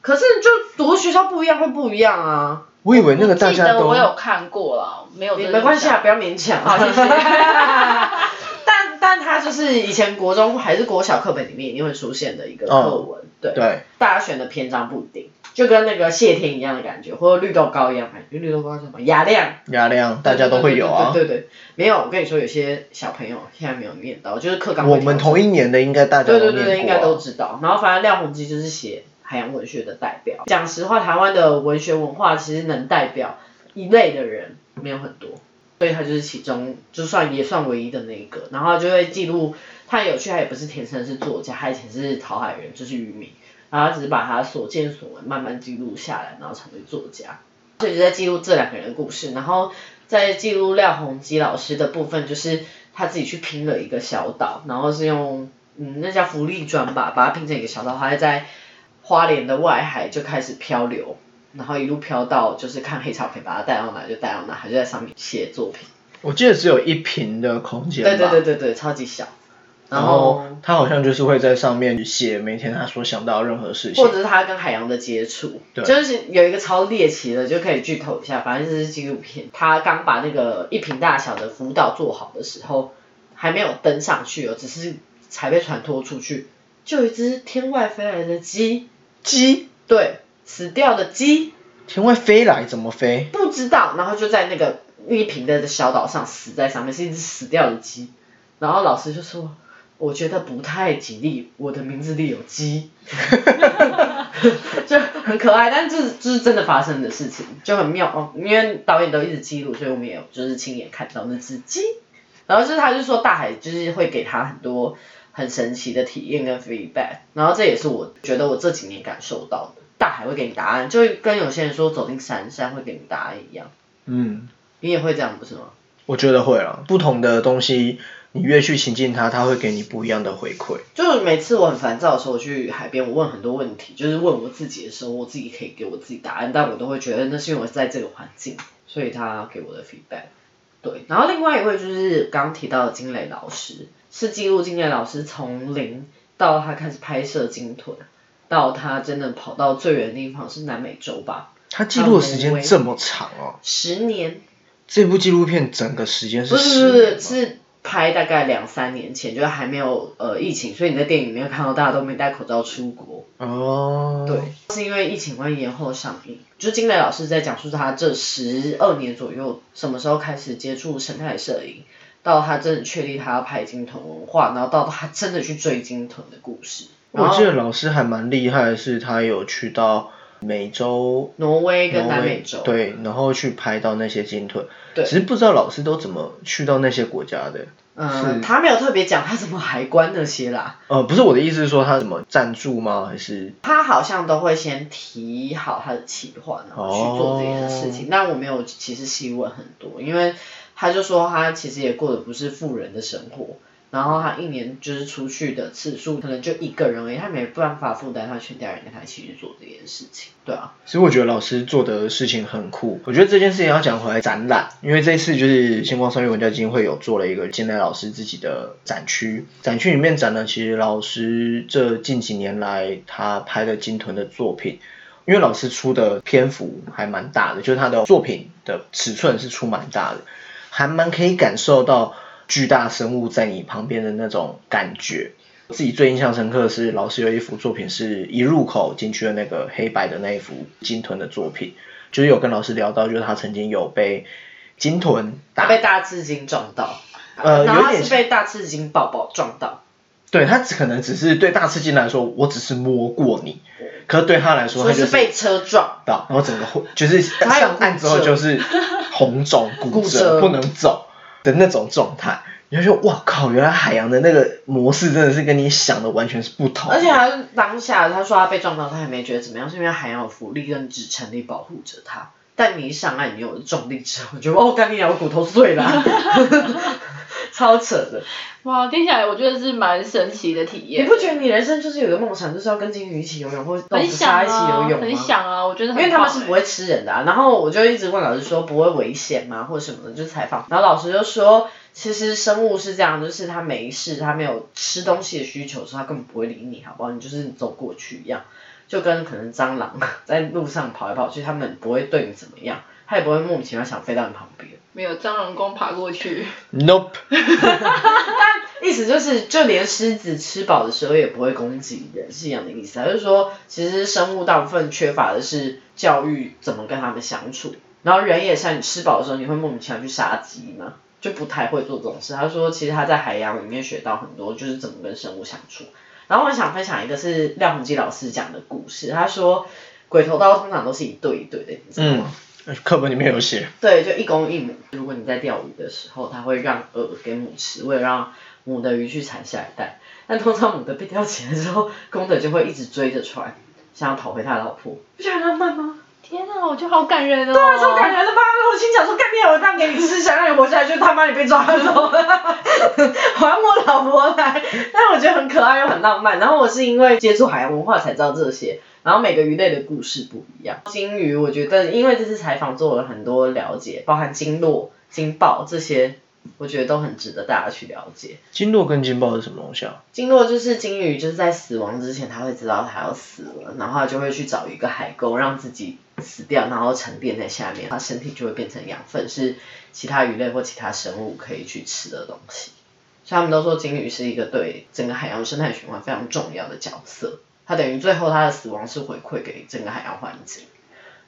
Speaker 2: 可是就读学校不一样会不一样啊，
Speaker 1: 我以为那个大
Speaker 3: 记
Speaker 1: 家都
Speaker 3: 得我有看过了，没有
Speaker 2: 没关系啊，不要勉强。
Speaker 3: 啊谢谢
Speaker 2: 但但它就是以前国中还是国小课本里面一定会出现的一个课文，对。
Speaker 1: 对，
Speaker 2: 大家选的篇章不一定，就跟那个谢天一样的感觉，或者绿豆糕一样，哎，绿豆糕是什么？雅亮。
Speaker 1: 雅亮大家都会有啊。
Speaker 2: 对对对对，没有，我跟你说，有些小朋友现在没有念到，就是课纲
Speaker 1: 我们同一年的应该大家
Speaker 2: 对对对，应该都知道。然后反正廖鸿基就是写海洋文学的代表。讲实话，台湾的文学文化其实能代表一类的人没有很多，所以他就是其中就算也算唯一的那一个。然后就会记录，他有趣，他也不是天生是作家，他以前是讨海人，就是渔民，然后他只是把他所见所闻慢慢记录下来，然后成为作家。所以就在记录这两个人的故事，然后在记录廖鸿基老师的部分，就是他自己去拼了一个小岛，然后是用嗯那叫浮力砖吧，把它拼成一个小岛，他在花莲的外海就开始漂流，然后一路飘到就是看黑潮可以把它带到哪就带到哪，还就在上面写作品。
Speaker 1: 我记得只有一平的空间吧。
Speaker 2: 对对对对对，超级小。
Speaker 1: 然
Speaker 2: 然后
Speaker 1: 后他好像就是会在上面写每天他所想到任何事情
Speaker 2: 或。者是他跟海洋的接触，
Speaker 1: 对
Speaker 2: 就是有一个超猎奇的，就可以剧透一下，反正就是纪录片。他刚把那个一瓶大小的浮岛做好的时候，还没有登上去哦，只是才被船拖出去，就有一只天外飞来的鸡，
Speaker 1: 鸡
Speaker 2: 对，死掉的鸡，
Speaker 1: 天外飞来怎么飞？
Speaker 2: 不知道，然后就在那个一平的小岛上死在上面，是一只死掉的鸡。然后老师就说，我觉得不太吉利，我的名字里有鸡，就很可爱，但这是这是真的发生的事情，就很妙哦。因为导演都一直记录，所以我们也有就是亲眼看到那只鸡。然后就是他就说大海就是会给他很多很神奇的体验跟 feedback，然后这也是我觉得我这几年感受到的，大海会给你答案，就跟有些人说走进山山会给你答案一样，
Speaker 1: 嗯，
Speaker 2: 你也会这样不是吗？
Speaker 1: 我觉得会啊。不同的东西，你越去亲近它，它会给你不一样的回馈。
Speaker 2: 就是每次我很烦躁的时候，我去海边，我问很多问题，就是问我自己的时候，我自己可以给我自己答案，但我都会觉得那是因为我在这个环境，所以他给我的 feedback。对，然后另外一位就是刚刚提到的金磊老师，是记录金磊老师从零到他开始拍摄鲸豚，到他真的跑到最远的地方是南美洲吧，
Speaker 1: 他记录的时间这么长哦。
Speaker 2: 十年，
Speaker 1: 这部纪录片整个时间是
Speaker 2: 不是是是拍大概两三年前，就是还没有呃疫情，所以你在电影里面看到大家都没戴口罩出国。
Speaker 1: 哦。
Speaker 2: 对，是因为疫情关系延后上映。就是金磊老师在讲述他这十二年左右什么时候开始接触生态摄影，到他真的确立他要拍金豚文化，然后到他真的去追金豚的故事。
Speaker 1: 我记得老师还蛮厉害的是，他有去到美洲、
Speaker 2: 挪威跟南美洲，
Speaker 1: 对，然后去拍到那些鲸豚。
Speaker 2: 对
Speaker 1: 只是不知道老师都怎么去到那些国家的。
Speaker 2: 嗯，他没有特别讲他怎么海关那些啦，
Speaker 1: 呃，不是我的意思是说他怎么赞助吗？还是
Speaker 2: 他好像都会先提好他的企划，然后去做这件事情。但我没有其实细问很多，因为他就说他其实也过的不是富人的生活，然后他一年就是出去的次数可能就一个人而已，他没办法负担他全家人跟他一起去做这件事情。对啊，
Speaker 1: 其实我觉得老师做的事情很酷。我觉得这件事情要讲回来展览，因为这次就是星光商业文教基金会有做了一个金奈老师自己的展区，展区里面展了其实老师这近几年来他拍的金豚的作品。因为老师出的篇幅还蛮大的，就是他的作品的尺寸是出蛮大的，还蛮可以感受到巨大生物在你旁边的那种感觉。自己最印象深刻的是，老师有一幅作品是一入口进去的那个黑白的那一幅鲸豚的作品，就是有跟老师聊到，就是他曾经有被鲸豚打，
Speaker 2: 被大赤鲸撞到，
Speaker 1: 呃
Speaker 2: 然后他
Speaker 1: 有点
Speaker 2: 是被大赤鲸宝宝撞到，
Speaker 1: 对他只可能只是对大赤鲸来说，我只是摸过你，可是对他来说，他就是
Speaker 2: 说被车撞。
Speaker 1: 到，然后整个会就是上岸之后就是红肿、骨
Speaker 2: 折、
Speaker 1: 不能走的那种状态。你就说哇靠，原来海洋的那个模式真的是跟你想的完全是不同。
Speaker 2: 而且他当下他说他被撞到，他也没觉得怎么样，是因为海洋有浮力跟支撑力保护着他。但你一上岸，你有了重力之后，我觉得哦，干你娘，我骨头碎了，超扯的。
Speaker 3: 哇，听起来我觉得是蛮神奇的体验你。
Speaker 2: 不觉得你人生就是有个梦想，就是要跟金鱼一起游泳，或者鲨一起游，泳吗？
Speaker 3: 很想啊，我觉得
Speaker 2: 因为他们是不会吃人的啊，然后我就一直问老师说不会危险吗，或者什么的，就采访，然后老师就说，其实生物是这样，就是它没事，它没有吃东西的需求的时候，它根本不会理你，好不好？你就是走过去一样，就跟可能蟑螂 在路上跑来跑去，它们不会对你怎么样，它也不会莫名其妙想飞到你旁边。
Speaker 3: 没有蟑螂光爬过去。
Speaker 1: Nope，
Speaker 2: 意思就是，就连狮子吃饱的时候也不会攻击人，是一样的意思啊。就是说，其实生物大部分缺乏的是教育怎么跟他们相处，然后人也像你吃饱的时候，你会莫名其妙去杀鸡吗？就不太会做这种事。他说，其实他在海洋里面学到很多，就是怎么跟生物相处。然后我想分享一个是廖鸿基老师讲的故事，他说，鬼头刀通常都是一对一对的，你知道吗？
Speaker 1: 嗯，课本里面有写。
Speaker 2: 对，就一公一母。如果你在钓鱼的时候，它会让鹅给母吃，为了让母的鱼去产下一代。但通常母的被钓起来之后，公的就会一直追着船，想要讨回他的老婆。不觉得很浪漫吗？
Speaker 3: 天啊，我觉得好感人哦。
Speaker 2: 对啊，超感人的吧？我心想说，干面我当给你吃，想让你活下来，就他妈你被抓走了，还我老婆来。但我觉得很可爱又很浪漫。然后我是因为接触海洋文化才知道这些。然后每个鱼类的故事不一样。金鱼，我觉得因为这次采访做了很多了解，包含鲸落、鲸豹这些，我觉得都很值得大家去了解。
Speaker 1: 金络跟金豹是什么东西啊？
Speaker 2: 鲸落就是鲸鱼，就是在死亡之前，它会知道它要死了，然后它就会去找一个海沟，让自己死掉，然后沉淀在下面，它身体就会变成养分，是其他鱼类或其他生物可以去吃的东西。所以他们都说鲸鱼是一个对整个海洋生态循环非常重要的角色，它等于最后它的死亡是回馈给整个海洋环境。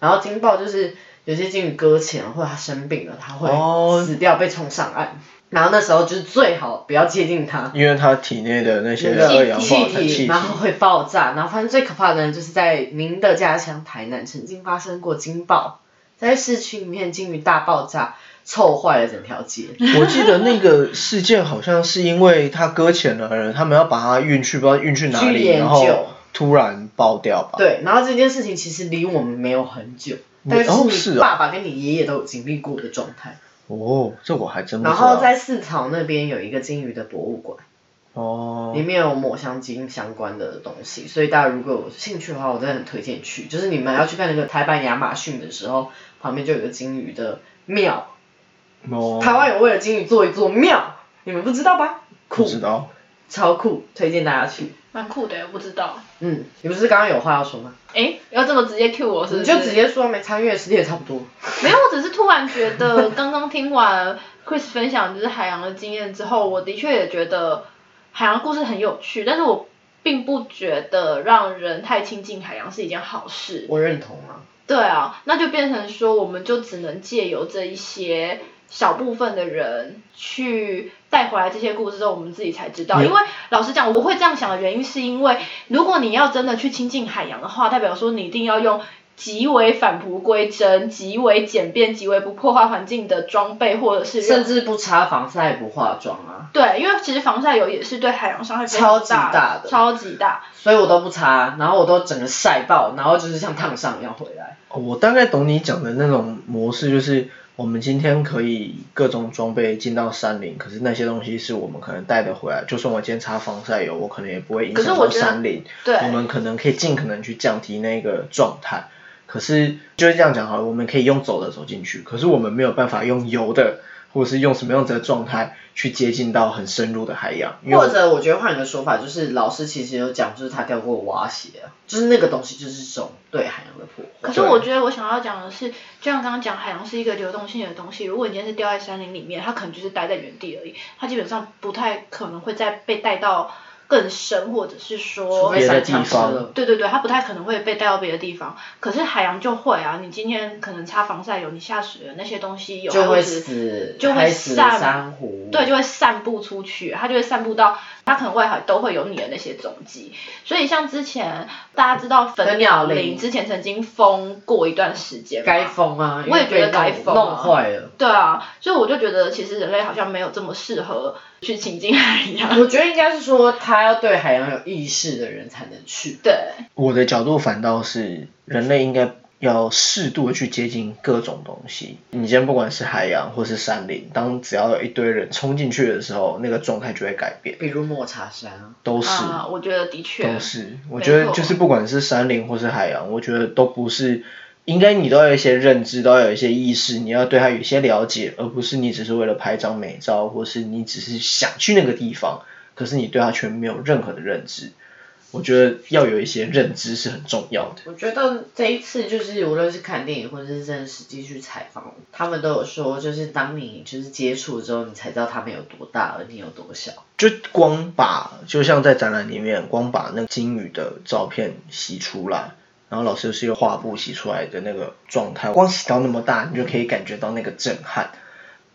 Speaker 2: 然后鲸豹就是有些鲸鱼搁浅或者它生病了，它
Speaker 1: 哦。
Speaker 2: 会死掉被冲上岸，然后那时候就是最好不要接近它，
Speaker 1: 因为它体内的那些
Speaker 2: 那个
Speaker 1: 二氧化
Speaker 2: 气
Speaker 1: 碳气
Speaker 2: 体，然后会爆炸，然后反正最可怕的呢，就是在您的家乡台南曾经发生过鲸爆，在市区里面鲸鱼大爆炸，臭坏了整条街。
Speaker 1: 我记得那个事件好像是因为它搁浅了人，他们要把它运去，不知道运去哪里，
Speaker 2: 研
Speaker 1: 然后
Speaker 2: 究
Speaker 1: 突然爆掉吧。
Speaker 2: 对，然后这件事情其实离我们没有很久，但
Speaker 1: 哦是
Speaker 2: 爸爸跟你爷爷都有经历过的状态。
Speaker 1: 哦，这我还真不
Speaker 2: 然
Speaker 1: 知道。
Speaker 2: 后在四草那边有一个金鱼的博物馆，
Speaker 1: 哦
Speaker 2: 里，面有抹香鲸相关的东西，所以大家如果有兴趣的话，我真的很推荐去。就是你们要去看那个台版亚马逊的时候，旁边就有个鲸鱼的庙，
Speaker 1: 哦，
Speaker 2: 台湾有为了鲸鱼做一座庙，你们不知道吧？酷，
Speaker 1: 不知道。
Speaker 2: 超酷，推荐大家去。
Speaker 3: 蛮酷的，我不知道。
Speaker 2: 嗯，你不是刚刚有话要说吗？
Speaker 3: 哎，要这么直接 Q 我是？
Speaker 2: 你就直接说没参与的时间也差不多。
Speaker 3: 没有，我只是突然觉得，刚刚听完 Chris 分享就是海洋的经验之后，我的确也觉得海洋故事很有趣，但是我并不觉得让人太亲近海洋是一件好事。
Speaker 2: 我认同啊。
Speaker 3: 对啊，那就变成说，我们就只能借由这一些小部分的人去带回来这些故事之后，我们自己才知道。因为老实讲，我会这样想的原因，是因为如果你要真的去亲近海洋的话，代表说你一定要用极为返璞归真、极为简便、极为不破坏环境的装备，或者是
Speaker 2: 甚至不擦防晒不化妆啊，
Speaker 3: 对，因为其实防晒油也是对海洋伤害
Speaker 2: 超级
Speaker 3: 大
Speaker 2: 大的
Speaker 3: 超级大。
Speaker 2: 所以我都不擦，然后我都整个晒爆，然后就是像烫伤一样回来。
Speaker 1: 哦我大概懂你讲的那种模式，就是我们今天可以各种装备进到山林，可是那些东西是我们可能带得回来，就算我今天擦防晒油，我可能也不会影响到山林。
Speaker 3: 对
Speaker 1: 我们可能可以尽可能去降低那个状态。可是就是这样讲好了，我们可以用走的走进去，可是我们没有办法用游的，或者是用什么样子的状态去接近到很深入的海洋。因为
Speaker 2: 或者我觉得换一个说法，就是老师其实有讲，就是他钓过蛙鞋啊，就是那个东西就是一种对海洋的破坏。
Speaker 3: 可是我觉得我想要讲的是，就像刚刚讲，海洋是一个流动性的东西。如果你今天是掉在山林里面，它可能就是待在原地而已，它基本上不太可能会再被带到更深，或者是说
Speaker 2: 非
Speaker 1: 别的地方，
Speaker 3: 对对对，它不太可能会被带到别的地方。可是海洋就会啊，你今天可能擦防晒油，你下水了那些东西有
Speaker 2: 就会死，
Speaker 3: 就会
Speaker 2: 死
Speaker 3: 散
Speaker 2: 珊瑚。
Speaker 3: 对，就会散布出去，它就会散布到它可能外海都会有你的那些踪迹。所以像之前大家知道粉
Speaker 2: 粉鸟
Speaker 3: 鸟
Speaker 2: 林
Speaker 3: 林之前曾经封过一段时间，
Speaker 2: 该封啊，
Speaker 3: 我也觉得该封啊
Speaker 2: 弄坏了。
Speaker 3: 对啊，所以我就觉得其实人类好像没有这么适合去亲近海洋。
Speaker 2: 我觉得应该是说，他要对海洋有意识的人才能去。
Speaker 3: 对，
Speaker 1: 我的角度反倒是人类应该要适度的去接近各种东西。你今天不管是海洋或是山林，当只要有一堆人冲进去的时候，那个状态就会改变。
Speaker 2: 比如抹茶山啊，
Speaker 1: 都是，
Speaker 3: 啊，我觉得的确
Speaker 1: 都是。我觉得就是不管是山林或是海洋，我觉得都不是。应该你都要有一些认知，都要有一些意识，你要对它有一些了解，而不是你只是为了拍张美照，或是你只是想去那个地方，可是你对它却没有任何的认知。我觉得要有一些认知是很重要的。
Speaker 2: 我觉得这一次就是无论是看电影或者是真的实际去采访，他们都有说，就是当你就是接触之后，你才知道他们有多大，而你有多小。
Speaker 1: 就光把，就像在展览里面，光把那金鱼的照片洗出来。然后老师是用画布洗出来的那个状态，光洗到那么大，你就可以感觉到那个震撼。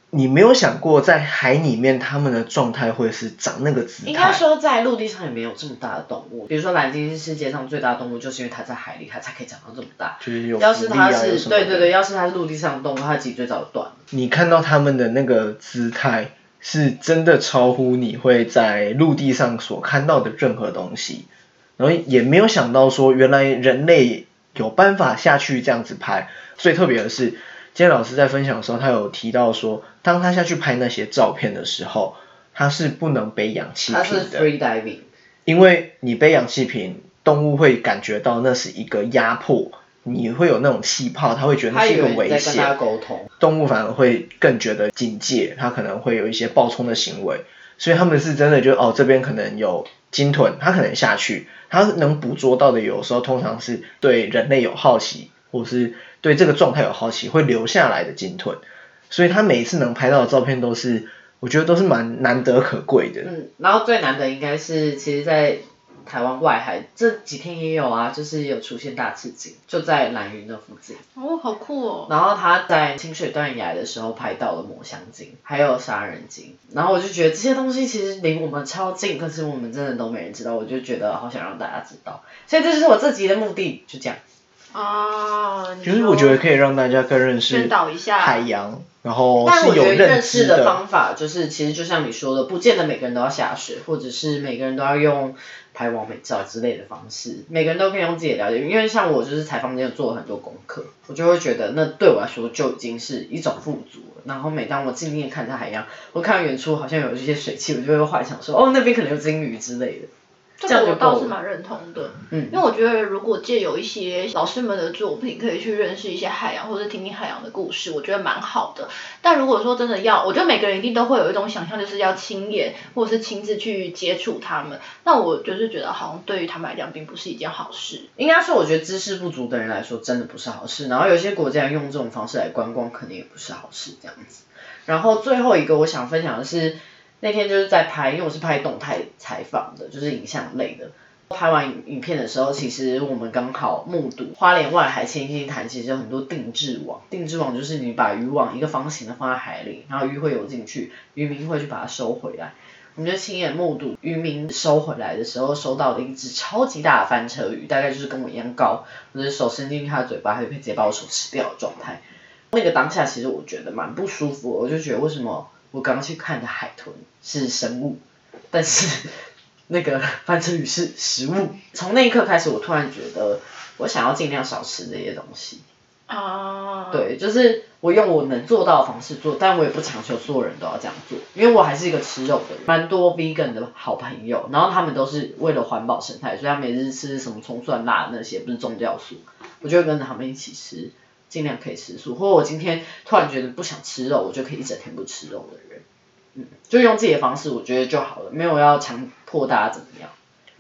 Speaker 1: 你没有想过在海里面他们的状态会是长那个姿态？
Speaker 2: 应该说在陆地上也没有这么大的动物，比如说蓝鲸是世界上最大的动物，就是因为它在海里，它才可以长到这么大。
Speaker 1: 就是有
Speaker 2: 要是它是对对对，
Speaker 1: 要
Speaker 2: 是它是陆地上的动物，它脊椎早就断了。
Speaker 1: 你看到它们的那个姿态，是真的超乎你会在陆地上所看到的任何东西。然后也没有想到说，原来人类有办法下去这样子拍。最特别的是，今天老师在分享的时候，他有提到说，当他下去拍那些照片的时候，他是不能背氧气瓶的。他
Speaker 2: 是 free diving。
Speaker 1: 因为你背氧气瓶，动物会感觉到那是一个压迫，你会有那种气泡，他会觉得那是一个危险。
Speaker 2: 跟他沟通。
Speaker 1: 动物反而会更觉得警戒，它可能会有一些暴冲的行为。所以他们是真的就哦，这边可能有鲸豚，它可能下去。他能捕捉到的，有时候通常是对人类有好奇，或是对这个状态有好奇，会留下来的鲸豚。所以他每一次能拍到的照片，都是我觉得都是蛮难得可贵的。
Speaker 2: 嗯，然后最难的应该是，其实，在。台湾外海这几天也有啊，就是有出现大赤鲸，就在蓝云的附近。
Speaker 3: 哦，好酷哦！
Speaker 2: 然后他在清水断崖的时候拍到了抹香鲸，还有杀人鲸。然后我就觉得这些东西其实离我们超近，可是我们真的都没人知道。我就觉得好想让大家知道，所以这就是我这集的目的，就这样。
Speaker 3: 啊，
Speaker 1: 就是我觉得可以让大家更认识海洋，然后
Speaker 2: 但我觉得
Speaker 1: 认
Speaker 2: 识的方法就是，其实就像你说的，不见得每个人都要下水，或者是每个人都要用拍完美照之类的方式，每个人都可以用自己的了解。因为像我就是采访间做了很多功课，我就会觉得那对我来说就已经是一种富足了。然后每当我静静看着海洋，我看到远处好像有一些水汽，我就会幻想说，哦，那边可能有鲸鱼之类的。
Speaker 3: 这个我倒是蛮认同的，嗯，因为我觉得如果借有一些老师们的作品，可以去认识一些海洋，或者听听海洋的故事，我觉得蛮好的。但如果说真的要，我觉得每个人一定都会有一种想象，就是要亲眼或者是亲自去接触他们。那我就是觉得，好像对于他们来讲，并不是一件好事。
Speaker 2: 应该说，我觉得知识不足的人来说，真的不是好事。然后有些国家用这种方式来观光，肯定也不是好事，这样子。然后最后一个我想分享的是。那天就是在拍，因为我是拍动态采访的，就是影像类的。拍完影片的时候，其实我们刚好目睹花莲外海千星潭，其实有很多定制网。定制网就是你把渔网一个方形的放在海里，然后鱼会游进去，渔民会去把它收回来。我们就亲眼目睹渔民收回来的时候，收到了一只超级大的翻车鱼，大概就是跟我一样高，我的手伸进去它的嘴巴，它就可以直接把我手吃掉的状态。那个当下其实我觉得蛮不舒服，我就觉得为什么？我刚去看的海豚是生物，但是 那个翻车鱼是食物。从那一刻开始，我突然觉得我想要尽量少吃这些东西。
Speaker 3: 啊。
Speaker 2: 对，就是我用我能做到的方式做，但我也不强求所有人都要这样做，因为我还是一个吃肉的人。蛮多 vegan 的好朋友，然后他们都是为了环保生态，所以他每日吃什么葱蒜辣那些，不是中酵素，我就会跟着他们一起吃。尽量可以吃素，或我今天突然觉得不想吃肉，我就可以一整天不吃肉的人，嗯，就用自己的方式，我觉得就好了，没有要强迫大家怎么样。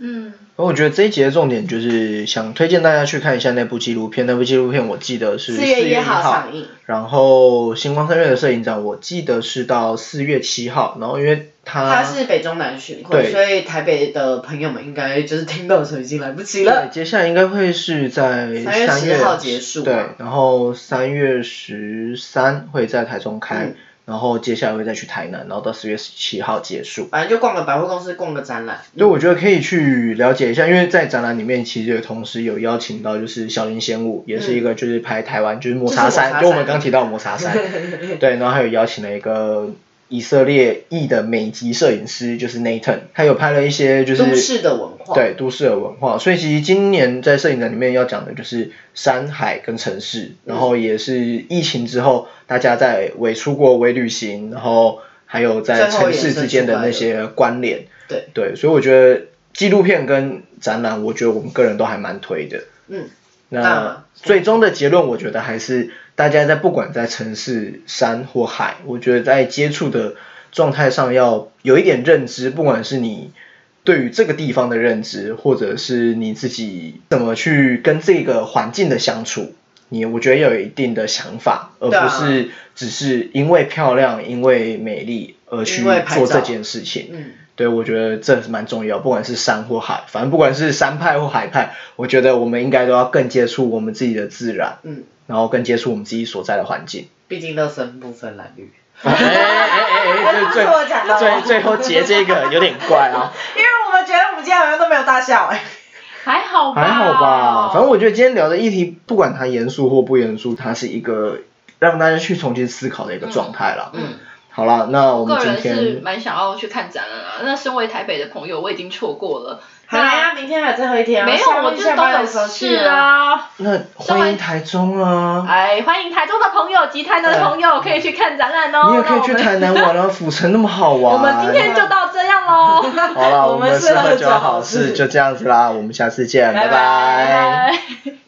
Speaker 3: 嗯，
Speaker 1: 我觉得这一集的重点就是想推荐大家去看一下那部纪录片。那部纪录片我记得是四月
Speaker 2: 一号上映，
Speaker 1: 然后星光三月的摄影展我记得是到四月七号。然后因为它
Speaker 2: 它是北中南巡回，所以台北的朋友们应该就是听到的时候已经来不及了。
Speaker 1: 接下来应该会是在三
Speaker 2: 月十号结束，
Speaker 1: 对，然后三月十三会在台中开。然后接下来会再去台南，然后到四月十七号结束。
Speaker 2: 反正就逛个百货公司，逛个展览。
Speaker 1: 对，我觉得可以去了解一下，因为在展览里面其实有同时有邀请到就是小林仙武，也是一个就是拍台湾就是抹茶山，就我们刚提到抹茶山。对，然后还有邀请了一个以色列裔的美籍摄影师，就是 Nathan，他有拍了一些就是
Speaker 2: 都市的文化。
Speaker 1: 对都市的文化，所以其实今年在摄影展里面要讲的就是山海跟城市，然后也是疫情之后大家在为出国、为旅行，然后还有在城市之间的那些关联。
Speaker 2: 对
Speaker 1: 对，所以我觉得纪录片跟展览，我觉得我们个人都还蛮推的。
Speaker 2: 嗯，
Speaker 1: 那最终的结论，我觉得还是大家在不管在城市、山或海，我觉得在接触的状态上要有一点认知，不管是你对于这个地方的认知，或者是你自己怎么去跟这个环境的相处，你我觉得要有一定的想法，而不是只是因为漂亮、因为美丽而去做这件事情。
Speaker 2: 嗯，
Speaker 1: 对，我觉得这是蛮重要，不管是山或海，反正不管是山派或海派，我觉得我们应该都要更接触我们自己的自然，
Speaker 2: 嗯，
Speaker 1: 然后更接触我们自己所在的环境。
Speaker 2: 毕竟乐生不分蓝绿。
Speaker 1: 哎哎哎哎，这最
Speaker 4: 是我讲的哦
Speaker 1: 最最后结这个有点怪啊，
Speaker 4: 因为我们觉得我们今天好像都没有大笑哎、
Speaker 3: 还好吧，
Speaker 1: 还好吧，反正我觉得今天聊的议题，不管它严肃或不严肃，它是一个让大家去重新思考的一个状态啦。
Speaker 2: 嗯，
Speaker 1: 好啦，那我们个
Speaker 3: 人是
Speaker 1: 天
Speaker 3: 蛮想要去看展览啊。那身为台北的朋友，我已经错过了。
Speaker 2: 好来呀，明天还有最后一天啊。
Speaker 3: 没有，
Speaker 2: 下
Speaker 3: 我就是
Speaker 2: 下班
Speaker 3: 都
Speaker 2: 的时候去
Speaker 3: 有事。啊。
Speaker 1: 那欢迎台中啊。
Speaker 3: 哎，欢迎台中的朋友及台南的朋友可以去看展览哦。
Speaker 1: 你也可以去台南玩啊，府城那么好玩。
Speaker 3: 我们今天就到这样喽。
Speaker 1: 好了，
Speaker 4: 我
Speaker 1: 我们适合
Speaker 4: 们适合就
Speaker 1: 就好
Speaker 4: 好事
Speaker 1: 事，就这样子啦，我们下次见，拜
Speaker 4: 拜拜
Speaker 3: 拜拜。